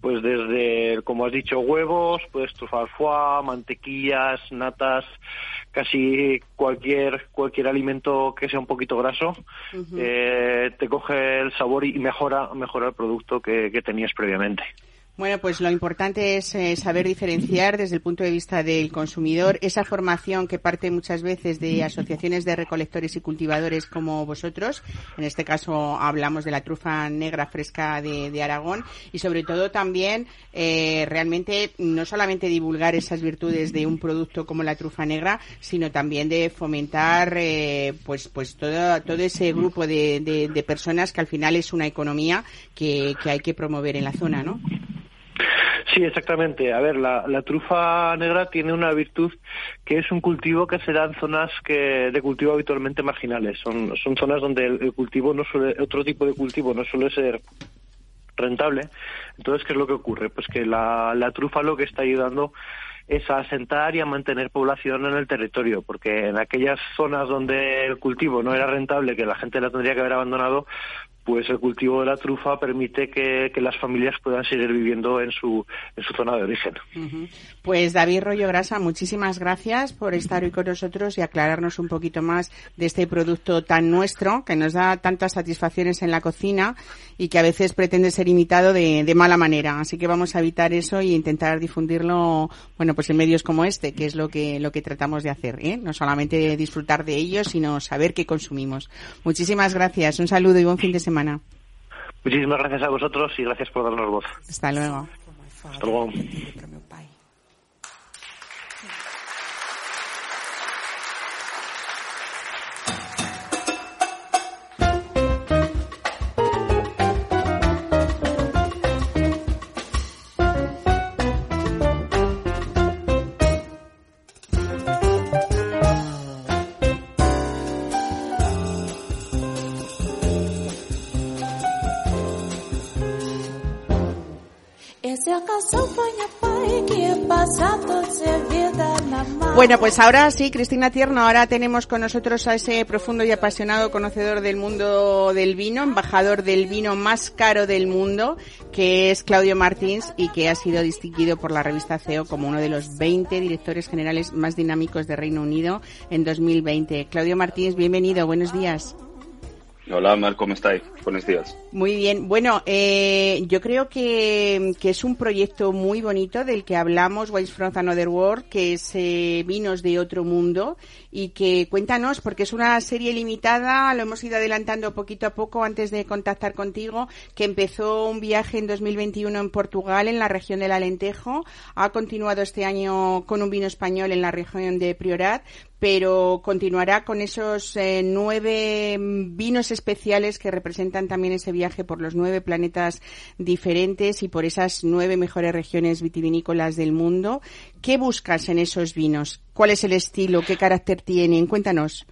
pues desde, como has dicho, huevos, puedes trufar foie, mantequillas, natas, casi cualquier cualquier alimento que sea un poquito graso eh, te coge el sabor y mejora mejora el producto que tenías previamente. Bueno, pues lo importante es eh, saber diferenciar desde el punto de vista del consumidor esa formación que parte muchas veces de asociaciones de recolectores y cultivadores como vosotros. En este caso hablamos de la trufa negra fresca de, Aragón y sobre todo también eh, realmente no solamente divulgar esas virtudes de un producto como la trufa negra, sino también de fomentar eh, pues pues todo, todo ese grupo de, de, personas que al final es una economía que, que hay que promover en la zona, ¿no? Sí, exactamente. A ver, la, trufa negra tiene una virtud que es un cultivo que se da en zonas que de cultivo habitualmente marginales. Son, son zonas donde el, cultivo no suele, otro tipo de cultivo no suele ser rentable. Entonces, ¿qué es lo que ocurre? Pues que la, la trufa lo que está ayudando es a asentar y a mantener población en el territorio, porque en aquellas zonas donde el cultivo no era rentable, que la gente la tendría que haber abandonado, pues el cultivo de la trufa permite que, las familias puedan seguir viviendo en su, en su zona de origen. Pues David Rollo Grasa, muchísimas gracias por estar hoy con nosotros y aclararnos un poquito más de este producto tan nuestro, que nos da tantas satisfacciones en la cocina y que a veces pretende ser imitado de, de mala manera. Así que vamos a evitar eso y intentar difundirlo, bueno, pues en medios como este, que es lo que, lo que tratamos de hacer, ¿eh? No solamente disfrutar de ellos, sino saber qué consumimos. Muchísimas gracias. Un saludo y buen fin de semana. Muchísimas gracias a vosotros y gracias por darnos voz. Hasta luego. Hasta luego. Bueno, pues ahora sí, Cristina Tierno, ahora tenemos con nosotros a ese profundo y apasionado conocedor del mundo del vino, embajador del vino más caro del mundo, que es Claudio Martins y que ha sido distinguido por la revista CEO como uno de los 20 directores generales más dinámicos de Reino Unido en 2020. Claudio Martins, bienvenido, buenos días. Hola, ¿cómo estáis? Buenos días. Muy bien. Bueno, eh, yo creo que, que, es un proyecto muy bonito del que hablamos, Wines from Another World, que es eh, Vinos de Otro Mundo, y que cuéntanos, porque es una serie limitada, lo hemos ido adelantando poquito a poco antes de contactar contigo, que empezó un viaje en 2021 en Portugal, en la región del Alentejo, ha continuado este año con un vino español en la región de Priorat, pero continuará con esos eh, nueve vinos especiales que representan también ese viaje por los nueve planetas diferentes y por esas nueve mejores regiones vitivinícolas del mundo. ¿Qué buscas en esos vinos? ¿Cuál es el estilo? ¿Qué carácter tienen? Cuéntanos.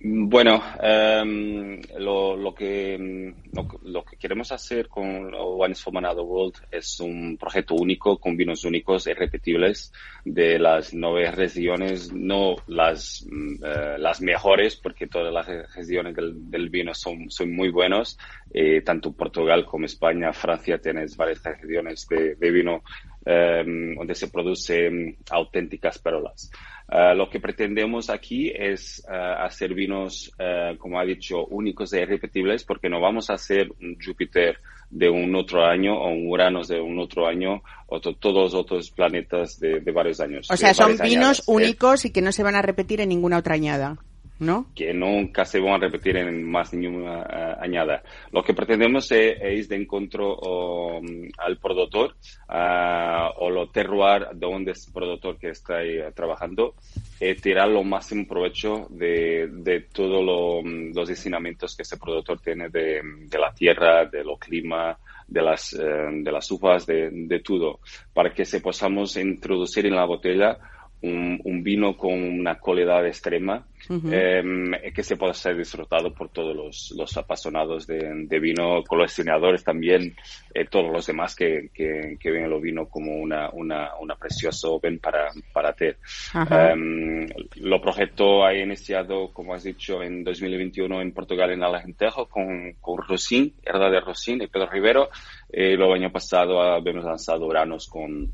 Bueno, em, lo, lo, que, lo, que queremos hacer con Wines for Manado World es un proyecto único con vinos únicos e irrepetibles de las nueve regiones, no las, mm, eh, las mejores, porque todas las regiones del, vino son, son muy buenos. Eh, tanto Portugal como España, Francia, tienes varias regiones de, de vino em, donde se producen auténticas perolas. Uh, lo que pretendemos aquí es uh, hacer vinos, uh, como ha dicho, únicos e irrepetibles, porque no vamos a hacer un Júpiter de un otro año o un Urano de un otro año o todos los otros planetas de, de varios años. O sea, son vinos únicos y que no se van a repetir en ninguna otra añada. ¿No? Que nunca se van a repetir en más ninguna uh, añada. Lo que pretendemos es, es de encontro um, al productor uh, o lo terroir de donde es el productor que está ahí uh, trabajando y tirar lo máximo provecho de, de todos lo, um, los ensinamientos que ese productor tiene de, de la tierra, de clima, de las, de las uvas, de, de todo, para que se podamos introducir en la botella un, un, vino con una calidad extrema uh -huh. eh, que se pueda ser disfrutado por todos los, los apasionados de, de, vino, coleccionadores también, eh, todos los demás que, que, que, ven el vino como una, una, una precioso bien para, para ter. Uh -huh. eh, lo proyecto ha iniciado, como has dicho, en 2021 en Portugal, en Alentejo, con, con Rosín, Herda de Rosín y Pedro Rivero. Eh, el año pasado habíamos lanzado Uranos con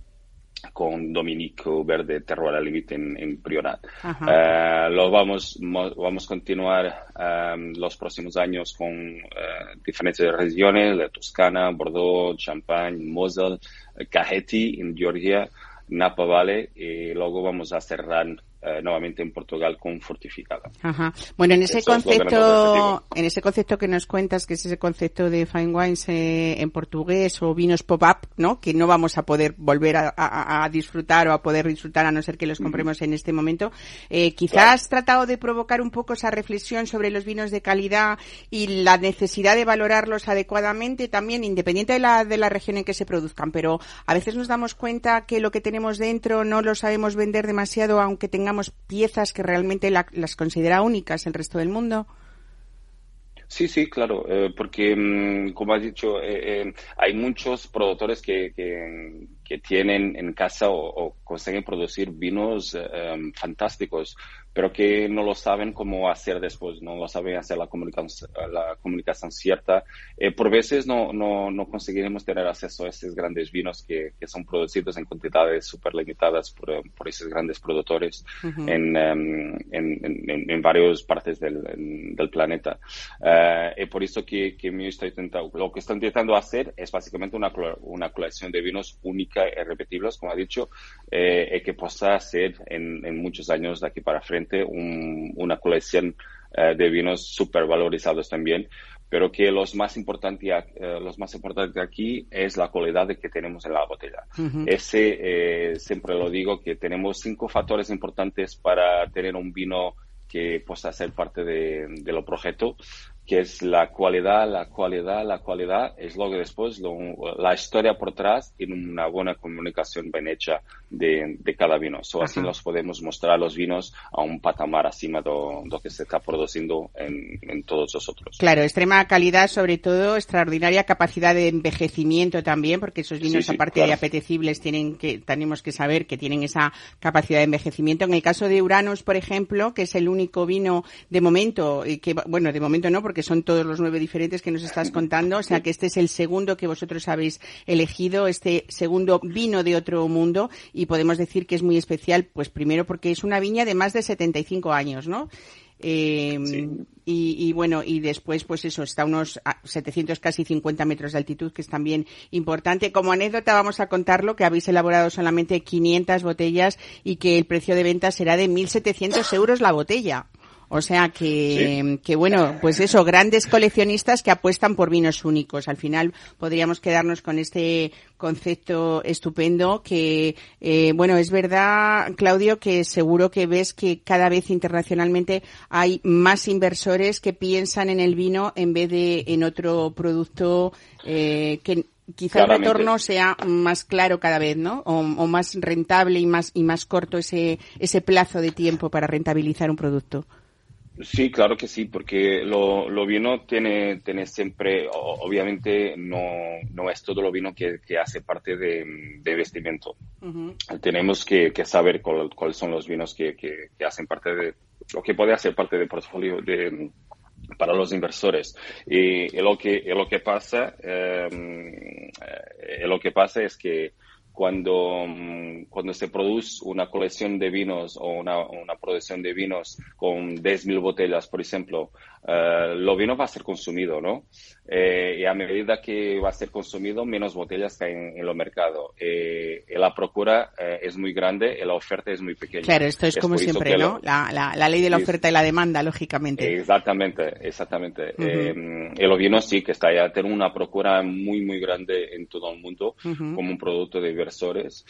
con Dominico Verde Terror al Límite en, en, Priorat. Uh, lo vamos, vamos a continuar um, los próximos años con uh, diferentes regiones, la Toscana, Bordeaux, Champagne, Mosel, Cajeti en Georgia, Napa Valley y luego vamos a cerrar eh, nuevamente en Portugal con fortificada. Ajá. Bueno, en ese Eso concepto, en ese concepto que nos cuentas, que es ese concepto de fine wines eh, en portugués o vinos pop-up, ¿no? Que no vamos a poder volver a, a, a, disfrutar o a poder disfrutar a no ser que los compremos en este momento. Eh, quizás claro. has tratado de provocar un poco esa reflexión sobre los vinos de calidad y la necesidad de valorarlos adecuadamente también, independiente de la, de la región en que se produzcan. Pero a veces nos damos cuenta que lo que tenemos dentro no lo sabemos vender demasiado, aunque tengamos piezas que realmente la, las considera únicas el resto del mundo? Sí, sí, claro, eh, porque mm, como has dicho, eh, eh, hay muchos productores que, que, que, tienen en casa o, o consiguen producir vinos fantásticos, pero que no lo saben cómo hacer después, no lo saben hacer la comunicación, la comunicación cierta. Eh, por veces no, no, no conseguiremos tener acceso a esos grandes vinos que, que son producidos en cantidades súper limitadas por, por, esos grandes productores uh -huh. en, um, en, en, en, varias partes del, del planeta. Uh, y por eso que, que me estoy intentando, lo que estoy intentando hacer es básicamente una, una colección de vinos única y repetibles, como ha dicho, eh, y que pueda ser en, en muchos años de aquí para frente un, una colección uh, de vinos súper valorizados también, pero que los más importantes uh, los más importantes aquí es la calidad que tenemos en la botella. Uh -huh. Ese, eh, siempre lo digo, que tenemos cinco factores importantes para tener un vino que pueda ser parte de, de lo proyecto que es la cualidad, la cualidad, la cualidad, es lo que después, lo, la historia por atrás y una buena comunicación bien hecha de, de cada vino. So, así nos podemos mostrar los vinos a un patamar encima de lo que se está produciendo en, en, todos los otros. Claro, extrema calidad, sobre todo, extraordinaria capacidad de envejecimiento también, porque esos vinos, sí, sí, aparte claro. de apetecibles, tienen que, tenemos que saber que tienen esa capacidad de envejecimiento. En el caso de Uranus, por ejemplo, que es el único vino de momento, que, bueno, de momento no, porque son todos los nueve diferentes que nos estás contando. O sea que este es el segundo que vosotros habéis elegido, este segundo vino de otro mundo y podemos decir que es muy especial, pues primero porque es una viña de más de 75 años, ¿no? Eh, sí. y, y, bueno, y después, pues eso, está a unos 700, casi 50 metros de altitud, que es también importante. Como anécdota vamos a contarlo, que habéis elaborado solamente 500 botellas y que el precio de venta será de 1.700 euros la botella. O sea que, sí. que, bueno, pues eso, grandes coleccionistas que apuestan por vinos únicos. Al final podríamos quedarnos con este concepto estupendo que, eh, bueno, es verdad, Claudio, que seguro que ves que cada vez internacionalmente hay más inversores que piensan en el vino en vez de en otro producto eh, que quizá Claramente. el retorno sea más claro cada vez, ¿no? O, o, más rentable y más y más corto ese ese plazo de tiempo para rentabilizar un producto. Sí, claro que sí, porque lo, lo vino tiene, tiene siempre, obviamente no, no es todo lo vino que, que hace parte de, de vestimento. Tenemos que, que saber cuáles son los vinos que, que, que, hacen parte de, lo que puede hacer parte del portfolio de, para los inversores. Y, lo, que, lo que pasa, eh, lo que pasa es que cuando, mm, cuando se produce una colección de vinos o una, una producción de vinos con 10.000 botellas, por ejemplo, uh, lo vino va a ser consumido, ¿no? Eh, y a medida que va a ser consumido, menos botellas caen en el mercado. Eh, la procura eh, es muy grande la oferta es muy pequeña. Claro, esto es, como siempre, ¿no? La, la, la, ley de la oferta y la demanda, lógicamente. Exactamente, exactamente. Uh el vino sí que está ya, tiene una procura muy, muy grande en todo el mundo como un producto de inversores,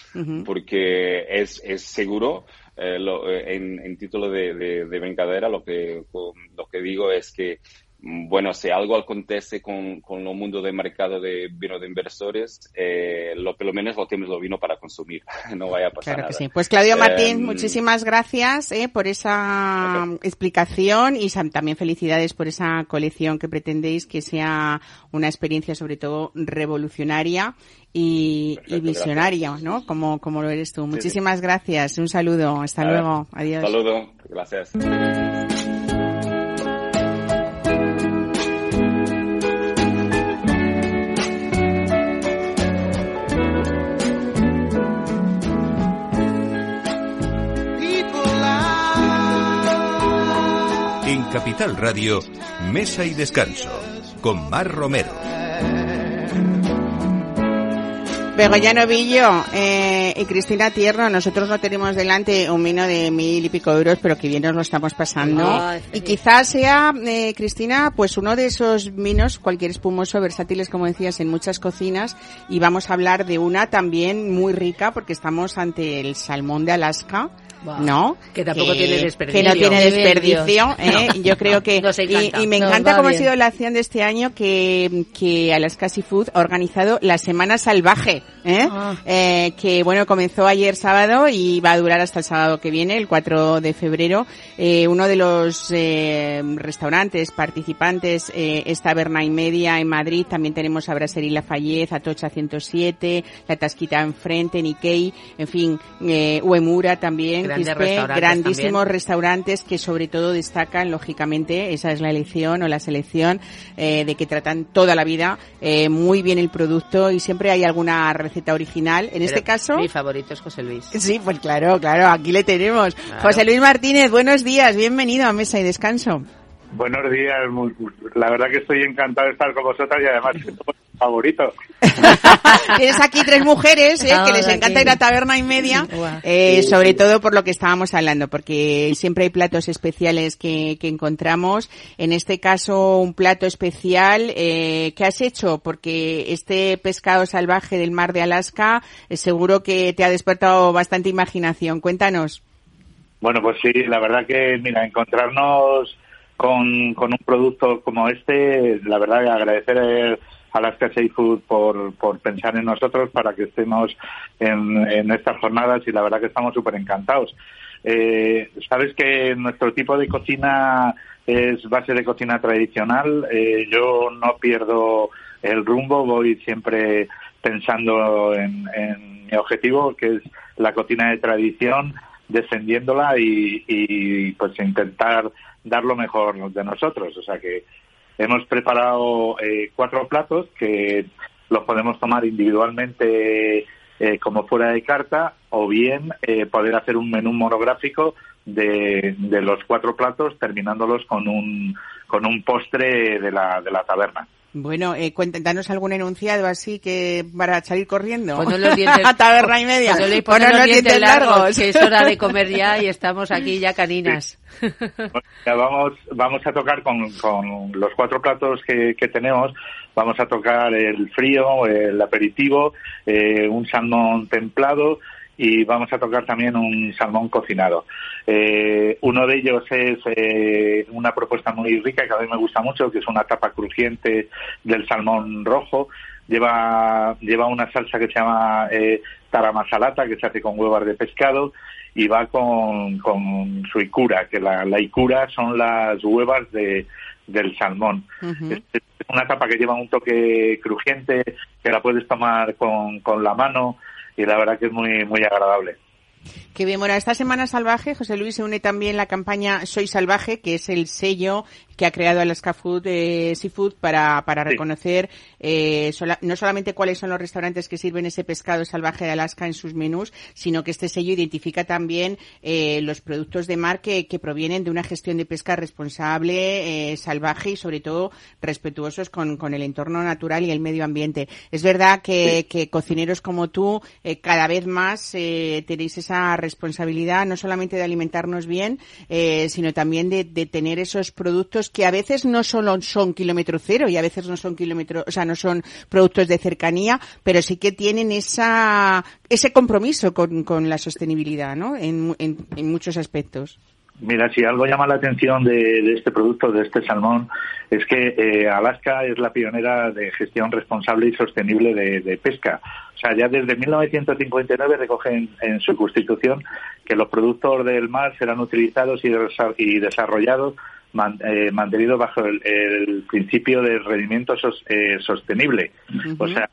porque es, es seguro. Eh, lo, en, en, título de, de, de, brincadera, lo que, lo que digo es que bueno, si algo acontece con, con el mundo del mercado de vino de inversores, eh, lo lo menos lo tienes lo vino para consumir, no vaya a pasar claro que sí. Pues Claudio Martín, eh, muchísimas gracias eh, por esa okay. explicación y también felicidades por esa colección que pretendéis que sea una experiencia sobre todo revolucionaria y, Perfecto, y visionaria, gracias. ¿no? Como, como lo eres tú. Sí, muchísimas sí. gracias. Un saludo. Hasta a luego. Ver, Adiós. Saludo. Gracias. Capital Radio, Mesa y Descanso, con Mar Romero. Begoña Novillo eh, y Cristina Tierno, nosotros no tenemos delante un vino de mil y pico euros, pero que bien nos lo estamos pasando. Oh, sí. Y quizás sea, eh, Cristina, pues uno de esos vinos, cualquier espumoso, versátiles, como decías, en muchas cocinas. Y vamos a hablar de una también muy rica, porque estamos ante el salmón de Alaska. Wow. ¿no? Que tampoco que, tiene desperdicio. Que no tiene desperdicio, ¿eh? No, Yo creo que... y, y, me encanta cómo ha sido la acción de este año que, que Alaska Seafood ha organizado la Semana Salvaje, ¿eh? Ah. eh que bueno, comenzó ayer sábado y va a durar hasta el sábado que viene, el 4 de febrero. Eh, uno de los eh, restaurantes participantes es Taberna y Media en Madrid. También tenemos a Brasserie Lafayette, Atocha 107, La Tasquita enfrente, Nikkei, en fin, Uemura también grandes restaurantes grandísimos también. restaurantes que sobre todo destacan, lógicamente, esa es la elección o la selección, eh, de que tratan toda la vida eh, muy bien el producto y siempre hay alguna receta original. En Pero este caso... Mi favorito es José Luis. Sí, pues claro, claro, aquí le tenemos. Claro. José Luis Martínez, buenos días, bienvenido a Mesa y Descanso. Buenos días, la verdad que estoy encantado de estar con vosotras y además favorito. Tienes aquí tres mujeres ¿eh? que les encanta ir a taberna y media, eh, sobre todo por lo que estábamos hablando, porque siempre hay platos especiales que, que encontramos. En este caso, un plato especial. Eh, ¿Qué has hecho? Porque este pescado salvaje del mar de Alaska eh, seguro que te ha despertado bastante imaginación. Cuéntanos. Bueno, pues sí, la verdad que, mira, encontrarnos con, con un producto como este, la verdad agradecer Alaska Seafood por, por pensar en nosotros para que estemos en, estas jornadas y la verdad que estamos súper encantados. Eh, Sabes que nuestro tipo de cocina es base de cocina tradicional. Eh, yo no pierdo el rumbo, voy siempre pensando en, en mi objetivo, que es la cocina de tradición, defendiéndola y, y pues intentar dar lo mejor de nosotros. O sea que hemos preparado eh, cuatro platos que los podemos tomar individualmente eh, como fuera de carta o bien eh, poder hacer un menú monográfico de, de, los cuatro platos terminándolos con un con un postre de la, de la taberna. Bueno, eh, cuéntanos algún enunciado así que para salir corriendo. Ponos los dientes, a taberna y media. Ponos, ponos los, los dientes, largos, largos, que es hora de comer ya y estamos aquí ya caninas. Sí. ya vamos, vamos a tocar con, con los cuatro platos que, que, tenemos. Vamos a tocar el frío, el aperitivo, eh, un salmón templado y vamos a tocar también un salmón cocinado. Eh, uno de ellos es eh, una propuesta muy rica que a mí me gusta mucho, que es una tapa crujiente del salmón rojo. Lleva, lleva una salsa que se llama eh, taramasalata, que se hace con huevas de pescado y va con, con su icura, que la, la icura son las huevas de, del salmón. es, una tapa que lleva un toque crujiente, que la puedes tomar con, con la mano y la verdad que es muy, muy agradable. Que bien, bueno, esta Semana Salvaje, José Luis, se une también la campaña Soy Salvaje, que es el sello que ha creado Alaska Food eh, Seafood para, para reconocer eh, no solamente cuáles son los restaurantes que sirven ese pescado salvaje de Alaska en sus menús, sino que este sello identifica también eh, los productos de mar que, que, provienen de una gestión de pesca responsable, eh, salvaje y sobre todo respetuosos con, con, el entorno natural y el medio ambiente. Es verdad que, que cocineros como tú eh, cada vez más eh, tenéis esa responsabilidad no solamente de alimentarnos bien, eh, sino también de, tener esos productos que a veces no solo son kilómetro cero y a veces no son kilómetro, o sea, no son productos de cercanía, pero sí que tienen esa, ese compromiso con, con la sostenibilidad, ¿no? En, en, en muchos aspectos. Mira, si algo llama la atención de, de, este producto, de este salmón, es que eh, Alaska es la pionera de gestión responsable y sostenible de, de, pesca. O sea, ya desde 1959 recoge en, en, su constitución que los productos del mar serán utilizados y, y desarrollados man, eh, mantenidos bajo el, el, principio de rendimiento sos, eh, sostenible. Uh -huh. O sea,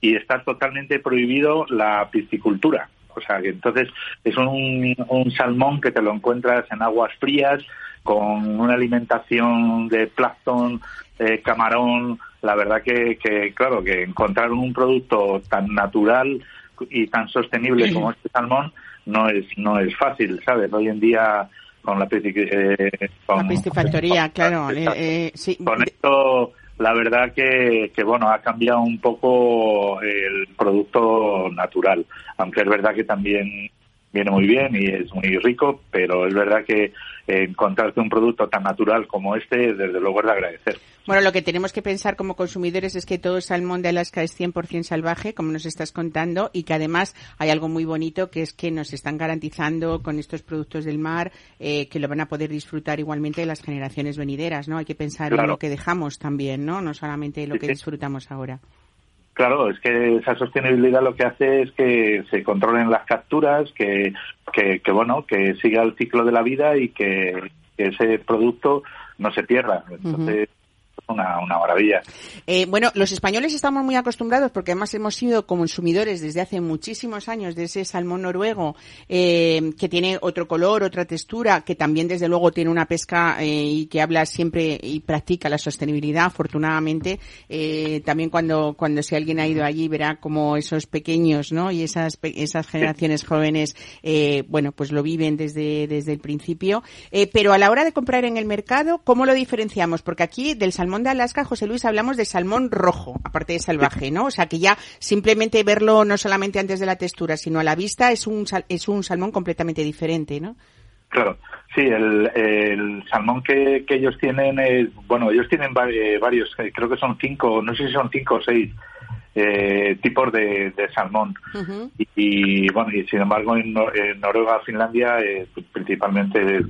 y está totalmente prohibido la piscicultura. O sea, que entonces es un, un, salmón que te lo encuentras en aguas frías, con una alimentación de plancton, eh, camarón. La verdad que, que, claro, que encontrar un producto tan natural y tan sostenible como este salmón no es, no es fácil, ¿sabes? Hoy en día con la, eh, con, la piscifactoría, con, claro. Eh, eh, sí. Con esto la verdad que, que, bueno ha cambiado un poco el producto natural aunque es verdad que también viene muy bien y es muy rico pero es verdad que encontrarte un producto tan natural como este desde luego es de agradecer bueno, lo que tenemos que pensar como consumidores es que todo salmón de Alaska es 100% salvaje, como nos estás contando, y que además hay algo muy bonito que es que nos están garantizando con estos productos del mar eh, que lo van a poder disfrutar igualmente las generaciones venideras, ¿no? Hay que pensar claro. en lo que dejamos también, ¿no? No solamente lo que disfrutamos ahora. Claro, es que esa sostenibilidad lo que hace es que se controlen las capturas, que, que, que bueno, que siga el ciclo de la vida y que, que ese producto no se pierda. Entonces, una, una maravilla. Eh, bueno, los españoles estamos muy acostumbrados porque además hemos sido consumidores desde hace muchísimos años de ese salmón noruego eh, que tiene otro color, otra textura, que también desde luego tiene una pesca eh, y que habla siempre y practica la sostenibilidad. Afortunadamente, también cuando cuando si alguien ha ido allí verá como esos pequeños, ¿no? Y esas esas generaciones jóvenes, eh, bueno, pues lo viven desde desde el principio. Pero a la hora de comprar en el mercado, ¿cómo lo diferenciamos? Porque aquí del salmón de Alaska, José Luis, hablamos de salmón rojo, aparte de salvaje, ¿no? O sea, que ya simplemente verlo no solamente antes de la textura, sino a la vista es un, es un salmón completamente diferente, ¿no? Claro, sí, el, el salmón que, que, ellos tienen es, bueno, ellos tienen varios, creo que son cinco, no sé si son cinco o seis eh, tipos de, de salmón. Uh -huh. y, y, bueno, y sin embargo en, en Noruega, Finlandia, eh, principalmente es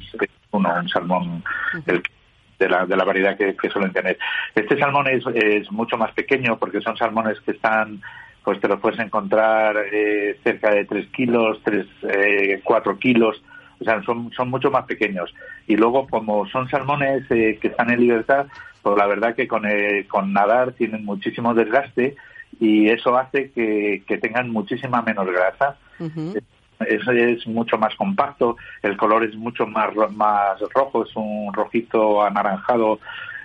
uno, un salmón uh -huh. el que de la, de la variedad que, que, suelen tener. Este salmón es, es, mucho más pequeño porque son salmones que están, pues te los puedes encontrar eh, cerca de 3 kilos, 3, eh, 4 kilos, o sea, son, son mucho más pequeños. Y luego, como son salmones eh, que están en libertad, pues la verdad que con, eh, con nadar tienen muchísimo desgaste y eso hace que, que tengan muchísima menos grasa. Uh -huh es, es mucho más compacto, el color es mucho más, más rojo, es un rojito anaranjado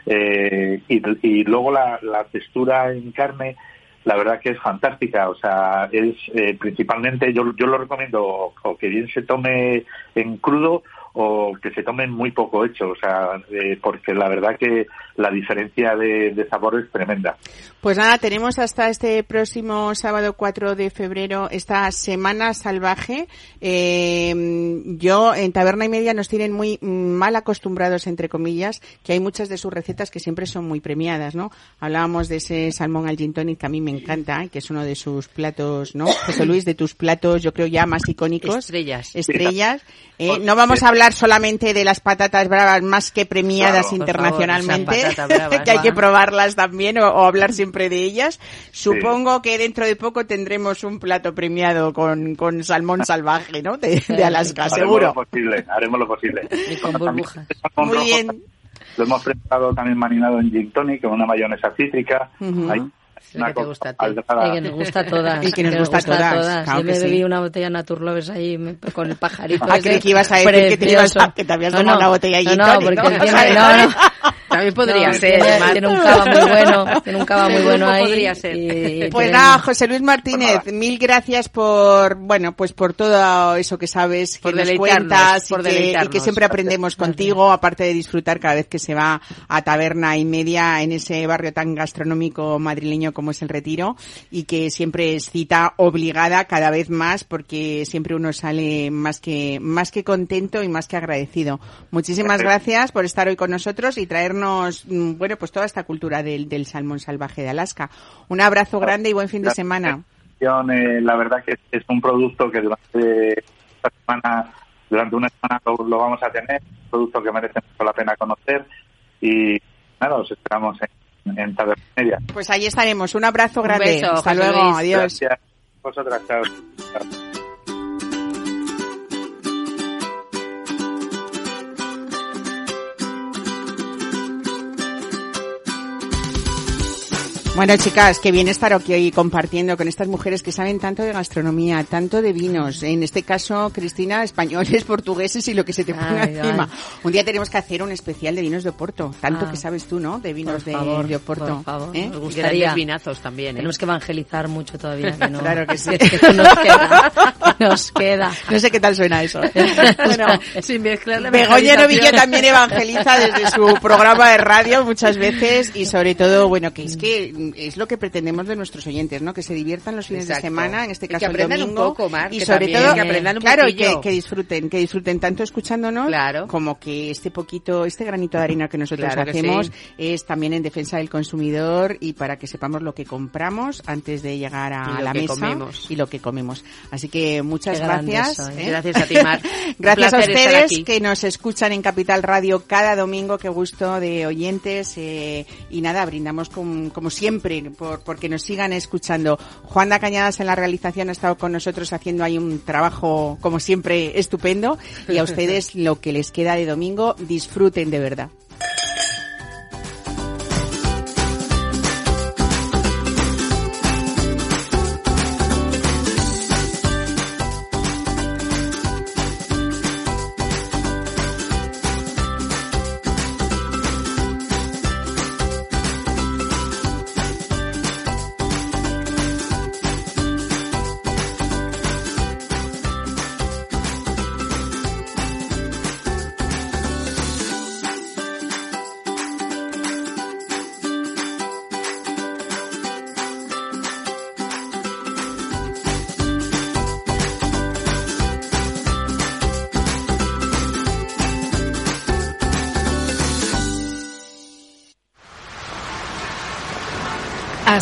eh, y, y, luego la, la, textura en carne, la verdad que es fantástica, o sea, es eh, principalmente, yo, yo lo recomiendo o que bien se tome en crudo o que se tomen muy poco hecho, o sea, eh, porque la verdad que la diferencia de, de, sabor es tremenda. Pues nada, tenemos hasta este próximo sábado 4 de febrero esta Semana Salvaje. Eh, yo en Taberna y Media nos tienen muy mal acostumbrados, entre comillas, que hay muchas de sus recetas que siempre son muy premiadas, ¿no? Hablábamos de ese salmón al gin tonic que a mí me encanta, que es uno de sus platos, ¿no? José Luis, de tus platos, yo creo ya más icónicos. Estrellas. Estrellas. ¿eh? no vamos a hablar solamente de las patatas bravas más que premiadas internacionalmente, que hay que probarlas también o, hablar siempre de ellas. Supongo que dentro de poco tendremos un plato premiado con, con salmón salvaje, ¿no? De, Alaska, seguro. Haremos lo posible, haremos lo posible. Y con burbujas. Muy bien. Lo hemos preparado también marinado en gin tonic, con una mayonesa cítrica. Una que te gusta a ti. Y que nos gusta a todas. Y que nos, gusta, a todas. Yo me bebí una botella Naturlovers ahí con el pajarito. Ah, creí que ibas a decir que te, ibas a, que te habías tomado una botella gin No, no, porque ¿no? Tiene, no, no. También podría ser. Tiene, tiene, un cava muy bueno. Tiene un cava muy bueno ahí. Podría ser. Y, pues nada, José Luis Martínez, mil gracias por, bueno, pues por todo eso que sabes, por que nos cuentas y que, y que, siempre aprendemos contigo, aparte de disfrutar cada vez que se va a taberna y media en ese barrio tan gastronómico madrileño como es el Retiro y que siempre es cita obligada cada vez más porque siempre uno sale más que, más que contento y más que agradecido. Muchísimas gracias por estar hoy con nosotros y traernos Mm, bueno, pues toda esta cultura del, del salmón salvaje de Alaska. Un abrazo grande y buen fin de semana. Eh, la verdad que es un producto que durante esta semana, durante una semana lo, vamos a tener, un producto que merece mucho la pena conocer y nada, os esperamos en, en Media. Pues ahí estaremos. Un abrazo grande. Hasta luego. Adiós. Gracias. Vosotras, chao. Bueno, chicas, qué bien estar aquí hoy compartiendo con estas mujeres que saben tanto de gastronomía, tanto de vinos. En este caso, Cristina, españoles, portugueses y lo que se te ponga encima. Un día tenemos que hacer un especial de vinos de Oporto. Tanto ah. que sabes tú, ¿no? De vinos de, Oporto. Por favor, ¿Eh? Me gustaría. vinazos también. ¿eh? Tenemos que evangelizar mucho todavía. claro que sí. nos queda. Nos queda. No sé qué tal suena eso. bueno, sin mezclar Begoña Novillo también evangeliza desde su programa de radio muchas veces y sobre todo, bueno, que es que es lo que pretendemos de nuestros oyentes, ¿no? Que se diviertan los fines de semana, en este caso que aprendan el domingo, un poco más, y sobre todo que aprendan un claro, que, que, disfruten, que disfruten tanto escuchándonos claro. como que este poquito, este granito de harina que nosotros hacemos es también en defensa del consumidor y para que sepamos lo que compramos antes de llegar a la mesa y lo que comemos. Así que muchas gracias. ¿eh? Gracias a ti, Mar. gracias a ustedes que nos escuchan en Capital Radio cada domingo. Qué gusto de oyentes eh, y nada, brindamos como siempre siempre por, porque nos sigan escuchando. Juan Cañadas en la realización ha estado con nosotros haciendo ahí un trabajo, como siempre, estupendo. Y a ustedes lo que les queda de domingo, disfruten de verdad.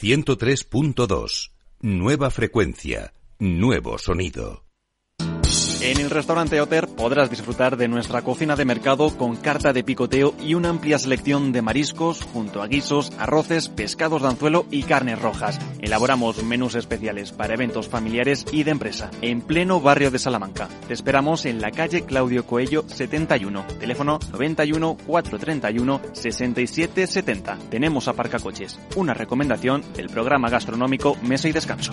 103.2. Nueva frecuencia. Nuevo sonido. En el restaurante Oter podrás disfrutar de nuestra cocina de mercado con carta de picoteo y una amplia selección de mariscos junto a guisos, arroces, pescados de anzuelo y carnes rojas. Elaboramos menús especiales para eventos familiares y de empresa en pleno barrio de Salamanca. Te esperamos en la calle Claudio Coello 71, teléfono 91 431 67 70. Tenemos aparcacoches, una recomendación del programa gastronómico Mesa y Descanso.